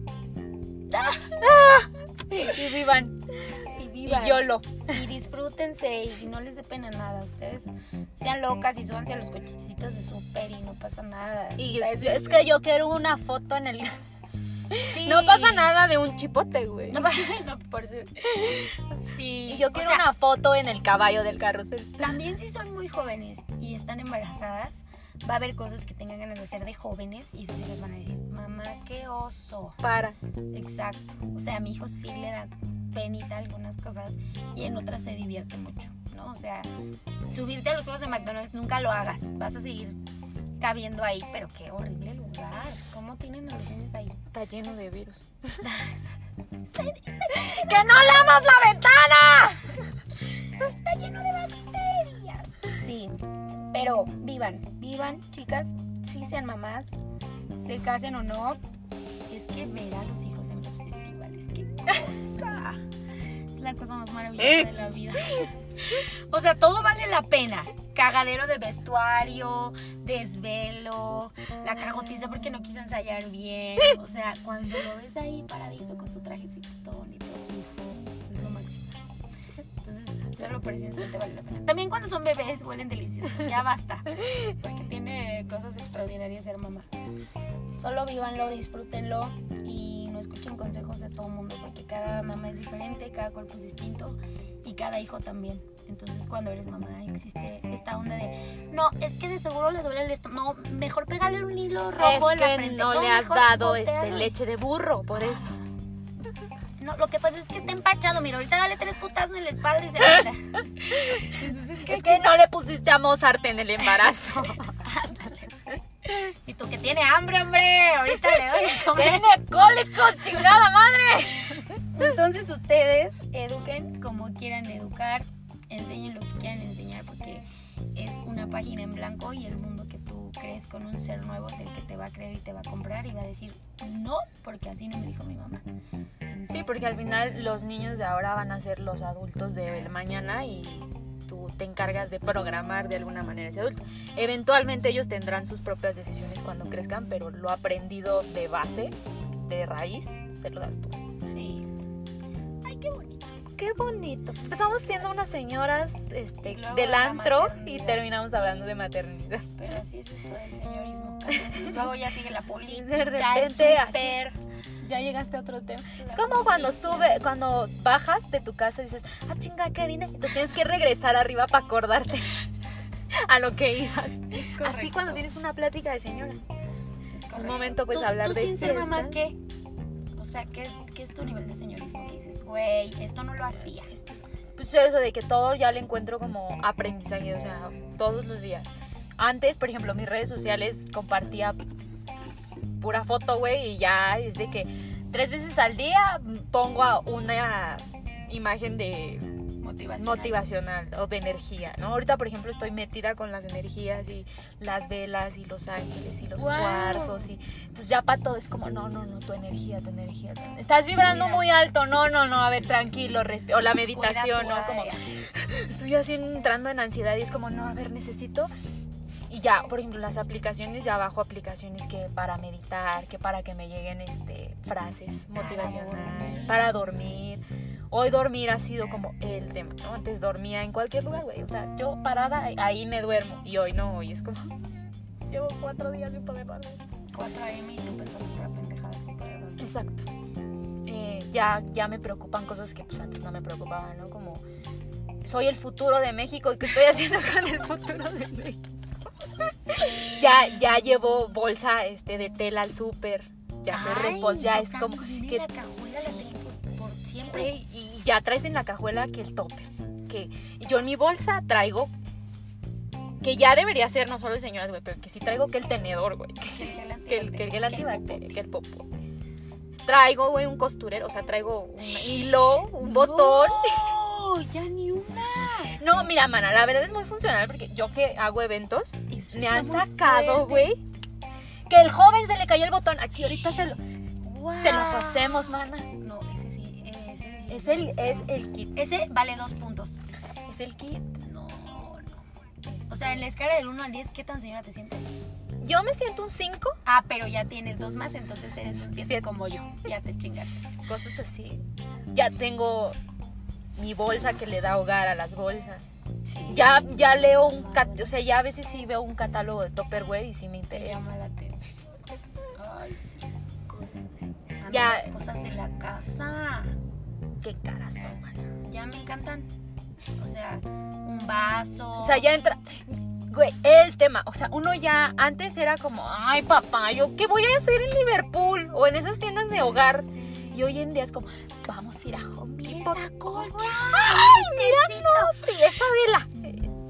Y vivan. Y Y vivan. YOLO. y disfrútense y no les dé pena nada. Ustedes sean locas y súbanse a los cochecitos de súper y no pasa nada. Y es, es que yo quiero una foto en el... Sí. No pasa nada de un chipote, güey. No pasa [LAUGHS] no, por eso. Sí. Y yo o quiero sea, una foto en el caballo del carrusel. También si son muy jóvenes y están embarazadas, va a haber cosas que tengan ganas de hacer de jóvenes y sus hijos van a decir, mamá, qué oso. Para. Exacto. O sea, a mi hijo sí le da penita algunas cosas y en otras se divierte mucho, ¿no? O sea, subirte a los juegos de McDonald's nunca lo hagas. Vas a seguir cabiendo ahí, pero qué horrible lugar. ¿Cómo tienen a los niños ahí? [LAUGHS] Está lleno de virus. ¡Que no leamos la ventana! Está lleno de bacterias. Sí, pero vivan, vivan, chicas, sí sean mamás, se casen o no. Es que ver a los hijos en los festivales, qué cosa. Es la cosa más maravillosa ¿Eh? de la vida. O sea, todo vale la pena. Cagadero de vestuario, desvelo, la cagotiza porque no quiso ensayar bien. O sea, cuando lo ves ahí paradito con su trajecito todo bonito, es lo máximo. Entonces, solo por eso te vale la pena. También cuando son bebés huelen delicioso. Ya basta. Porque tiene cosas extraordinarias ser mamá. Solo vívanlo, disfrútenlo y no escuchen consejos de todo el mundo porque cada mamá es diferente, cada cuerpo es distinto y cada hijo también. Entonces cuando eres mamá existe esta onda de no, es que de seguro le duele el estómago. No, mejor pégale un hilo rojo es en la que frente. no le has dado este, leche de burro, por eso. No, lo que pasa es que está empachado. Mira, ahorita dale tres putazos en la espalda y se. Entonces, Es que no le pusiste a Mozart en el embarazo. [LAUGHS] Y tú que tiene hambre, hombre. Ahorita le doy. ¡Tiene cólicos, chingada madre! Entonces ustedes eduquen como quieran educar, enseñen lo que quieran enseñar porque es una página en blanco y el mundo que tú crees con un ser nuevo es el que te va a creer y te va a comprar y va a decir no porque así no me dijo mi mamá. Sí, porque al final los niños de ahora van a ser los adultos del mañana y tú te encargas de programar de alguna manera ese adulto. Eventualmente ellos tendrán sus propias decisiones cuando crezcan, pero lo aprendido de base, de raíz, se lo das tú. Sí. Ay, qué bonito. Qué bonito. Empezamos siendo unas señoras este, del antro y terminamos hablando de maternidad. Pero así es esto del señorismo. [LAUGHS] Luego ya sigue la política, de el repente, así. Ya llegaste a otro tema. Es como cuando sube, cuando bajas de tu casa y dices, ah, chinga, ¿qué vine? Entonces tienes que regresar arriba para acordarte [LAUGHS] a lo que ibas. Así cuando tienes una plática de señora. Un momento, pues, ¿Tú- hablar tú de sin ser mamá. ¿qué? O sea, ¿qué, ¿qué es tu nivel de señorismo? Que dices, güey, esto no lo hacía. Esto es- Pues eso de que todo ya le encuentro como aprendizaje, o sea, todos los días. Antes, por ejemplo, mis redes sociales compartía pura foto, güey, y ya es de que tres veces al día pongo una imagen de motivacional. motivacional o de energía, ¿no? Ahorita, por ejemplo, estoy metida con las energías y las velas y los ángeles y los Guau. cuarzos y entonces ya para todo es como, no, no, no, tu energía, tu energía. tu- Estás vibrando Cuida. muy alto, no, no, no, a ver, tranquilo, resp- o la meditación, ¿no? Como [LAUGHS] estoy así entrando en ansiedad y es como, no, a ver, necesito. Y ya, por ejemplo, las aplicaciones, ya bajo aplicaciones que para meditar, que para que me lleguen este, frases motivacionales, dormir. para dormir. Hoy dormir ha sido como el tema, ¿no? Antes dormía en cualquier lugar, güey. O sea, yo parada, ahí me duermo. Y hoy no, hoy es como, [LAUGHS] llevo cuatro días sin poder dormir. 4 a.m. y tú pensando pura pendejada sin poder dormir. Exacto. Eh, ya, ya me preocupan cosas que pues antes no me preocupaban, ¿no? Como soy el futuro de México y qué estoy haciendo con el futuro de México. [LAUGHS] ya, ya llevo bolsa este de tela al súper. Ya soy responsable. Ya es como que la cajuela la por, por siempre. y ya traes en la cajuela que el tope. Que yo en mi bolsa traigo que ya debería ser no solo de señoras, güey, pero que sí traigo que el tenedor, güey. Que el gel que el, que el gel antibacterial, que el popo. Traigo, güey, un costurero, o sea, traigo un hilo, un botón. No, ya ni una. No, mira, mana, la verdad es muy funcional porque yo que hago eventos, Eso me han sacado, güey, que el joven se le cayó el botón. Aquí ahorita se lo, Guau. se lo pasemos, mana. No, Es el, es el kit. Ese vale dos puntos. Es el kit. No, no. O sea, en la escala del 1 al 10, ¿qué tan señora te sientes? Yo me siento un 5, Ah, pero ya tienes dos más, entonces eres un 7 Siete. como yo. Ya te chingaste. cosas así. Ya tengo mi bolsa que le da hogar a las bolsas. Sí. Ya, ya leo un, o sea, ya a veces sí veo un catálogo de Tupperware y sí me te interesa. llama la atención. Ay, sí. Cosas así. Ya. Las cosas de la casa. Qué caras son, mana. Ya me encantan. O sea, un vaso. O sea, ya entra. Güey, el tema. O sea, uno ya antes era como, ay, papá, ¿yo qué voy a hacer en Liverpool? O en esas tiendas de hogar. Y hoy en día es como, vamos a ir a Home Depot. esa colcha. ¡Ay, mira! No, sí, esa vela.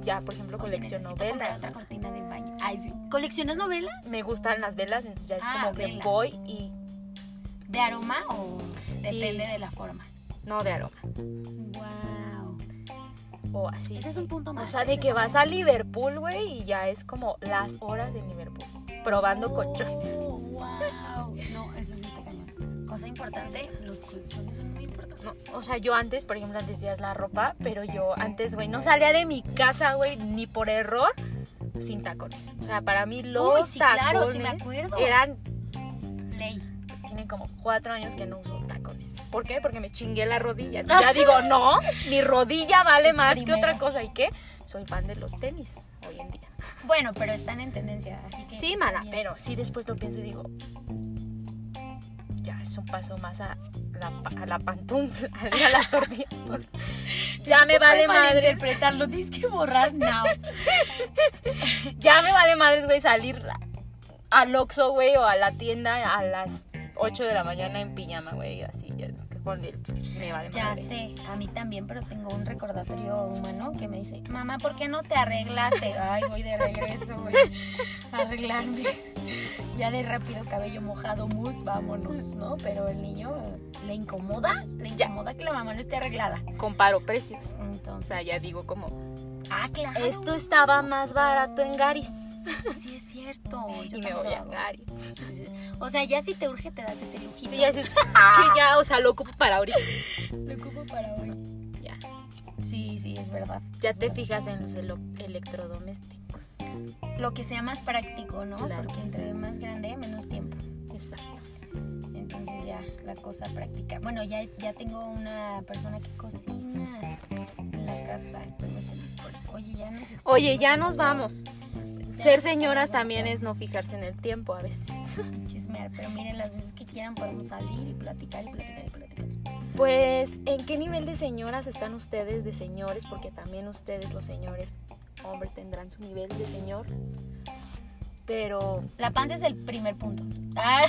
Ya, por ejemplo, colecciono velas. otra cortina de baño. Ay, sí. ¿Coleccionas novelas? Me gustan las velas, entonces ya es Ah, como que voy y. ¿De aroma o Sí. depende de la forma? No de aroma. Wow. O así. Es un punto O más. sea, de que vas a Liverpool, güey, y ya es como las horas de Liverpool. Probando colchones. Wow. No, eso sí te cañón. Cosa importante, los colchones son muy importantes. No, o sea, yo antes, por ejemplo, antes decías la ropa, pero yo antes, güey, no salía de mi casa, güey, ni por error, sin tacones. O sea, para mí los Uy, sí, claro, sí me tacones acuerdo. eran, Ley. tienen como cuatro años que no uso tacones. ¿Por qué? Porque me chingué la rodilla. Ya digo, no, mi rodilla vale Es más que otra cosa. ¿Y qué? Soy fan de los tenis hoy en día. Bueno, pero están en tendencia, así que. Sí, mana, bien. pero sí después lo pienso y digo, ya es un paso más a la, a la pantufla, [LAUGHS] a las tortillas. [LAUGHS] ya me vale madre. interpretarlo, tienes que borrar now. [LAUGHS] Ya me vale madres, güey, salir al Oxxo, güey, o a la tienda a las 8 de la mañana en pijama, güey, así, ya, con el- me vale Ya madre. sé, a mí también, pero tengo un recordatorio humano que me dice, mamá, ¿por qué no te arreglaste? [LAUGHS] Ay, voy de regreso, güey, arreglarme. Ya de rápido, cabello mojado, mus, vámonos, ¿no? Pero el niño le incomoda, le incomoda que la mamá no esté arreglada. Comparo precios. O Entonces, sea, ya digo como, ah, claro. esto estaba más barato en Garis. [LAUGHS] sí es cierto. yo Y me voy a. Garis. O sea, ya si te urge te das ese lujito. Sí, ya es, es que ya, o sea, lo ocupo para ahorita. Lo ocupo para hoy. Ya, Sí, sí, es verdad. ya Es te verdad. fijas en los electrodomésticos. Lo que sea más práctico, ¿no? Claro. Porque entre más grande, menos tiempo. Exacto. Entonces ya la cosa práctica. Bueno, ya, ya tengo una persona que cocina en la casa. Estoy muy feliz por eso. Oye, ya nos Oye, ya nos vamos. Ser señoras también es no fijarse en el tiempo a veces. [LAUGHS] Chismear, pero miren, las veces que quieran podemos salir y platicar y platicar y platicar. Pues, ¿en qué nivel de señoras están ustedes de señores? Porque también ustedes, los señores, hombres, tendrán su nivel de señor. Pero, La panza es el primer punto. Ah,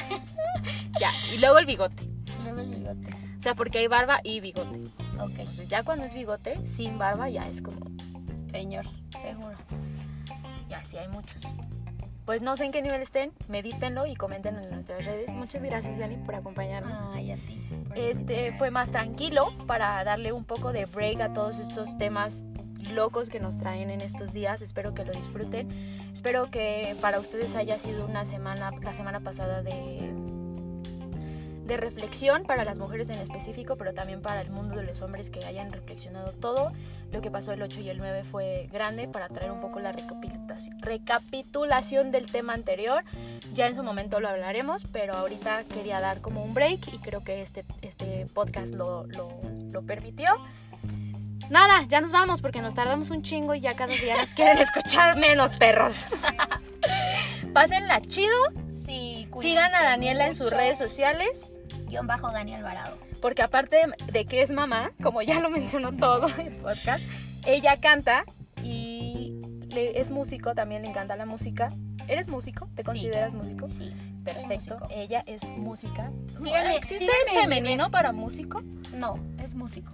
[LAUGHS] ya, y luego el bigote. luego el bigote. O sea, porque hay barba y bigote. Ok, Entonces, ya cuando es bigote, sin barba, ya es como, señor, seguro. Ya sí hay muchos. Pues no sé en qué nivel estén, medítenlo y coméntenlo en nuestras redes. Muchas gracias, Dani, por acompañarnos. Ay, a ti. Este fue más tranquilo para darle un poco de break a todos estos temas locos que nos traen en estos días. Espero que lo disfruten. Espero que para ustedes haya sido una semana, la semana pasada de, de reflexión para las mujeres en específico, pero también para el mundo de los hombres que hayan reflexionado todo. Lo que pasó el 8 y el 9 fue grande para traer un poco la recapitulación, del tema anterior. Ya en su momento lo hablaremos, pero ahorita quería dar como un break y creo que este, este podcast lo, lo, lo permitió. Nada, ya nos vamos porque nos tardamos un chingo y ya cada día nos quieren escuchar menos perros. [LAUGHS] Pásenla chido. Sí, Sigan a Daniela en sus mucho. redes sociales. Guión bajo Dani Alvarado. Porque aparte de que es mamá, como ya lo mencionó todo el podcast, ella canta y le- es músico, también le encanta la música. ¿Eres músico? ¿Te Sí. consideras músico? Sí. Perfecto. músico. Ella es música. Síganme- ¿Existe síganme el en femenino para músico? No, es músico.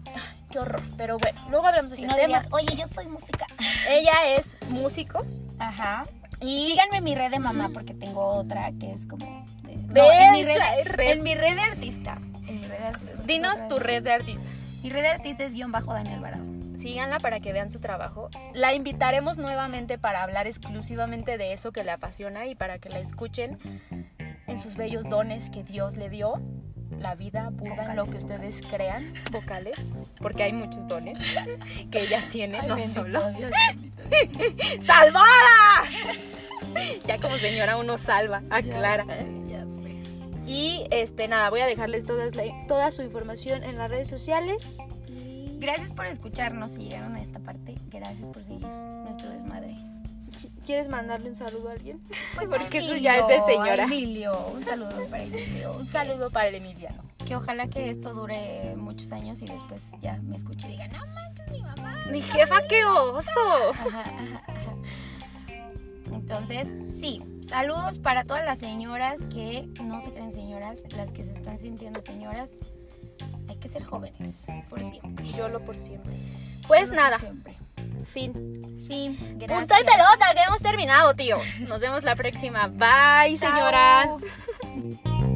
Qué horror. Pero bueno, luego hablamos de Si ese no tema. dirías, oye, yo soy música. Ella es músico. Ajá. Y Síganme en mi red de mamá porque tengo otra que es como... De, no, en, mi red, en mi red de artista. En mi red de artista. dinos tu red de artista. Mi red de artista es guion bajo Dani Alvarado. Síganla para que vean su trabajo. La invitaremos nuevamente para hablar exclusivamente de eso que le apasiona y para que la escuchen en sus bellos dones que Dios le dio. La vida, Buda, en lo que ustedes crean, vocales, porque hay muchos dones [LAUGHS] que ella tiene, no solo. [LAUGHS] ¡Salvada! [LAUGHS] Ya como señora uno salva, aclara. Y este nada, voy a dejarles todas la- toda su información en las redes sociales. Y Gracias por escucharnos si llegaron a esta parte. Gracias por seguir nuestro desmadre. ¿Quieres mandarle un saludo a alguien? [LAUGHS] Pues Porque a eso ya es de Emilio, señora. Emilio, un saludo para Emilio. Un saludo para el Emiliano. Que ojalá que esto dure muchos años y después ya me escuche y diga, no manches, mi mamá. Mi jefa, qué oso. Ajá, ajá, ajá. Entonces, sí, saludos para todas las señoras que no se creen señoras, las que se están sintiendo señoras. Hay que ser jóvenes, por siempre. Yo lo por siempre. Pues nada, Siempre. fin. Fin, Punto gracias. y pelota, que hemos terminado, tío. Nos vemos la próxima. Bye, Chao. señoras. [LAUGHS]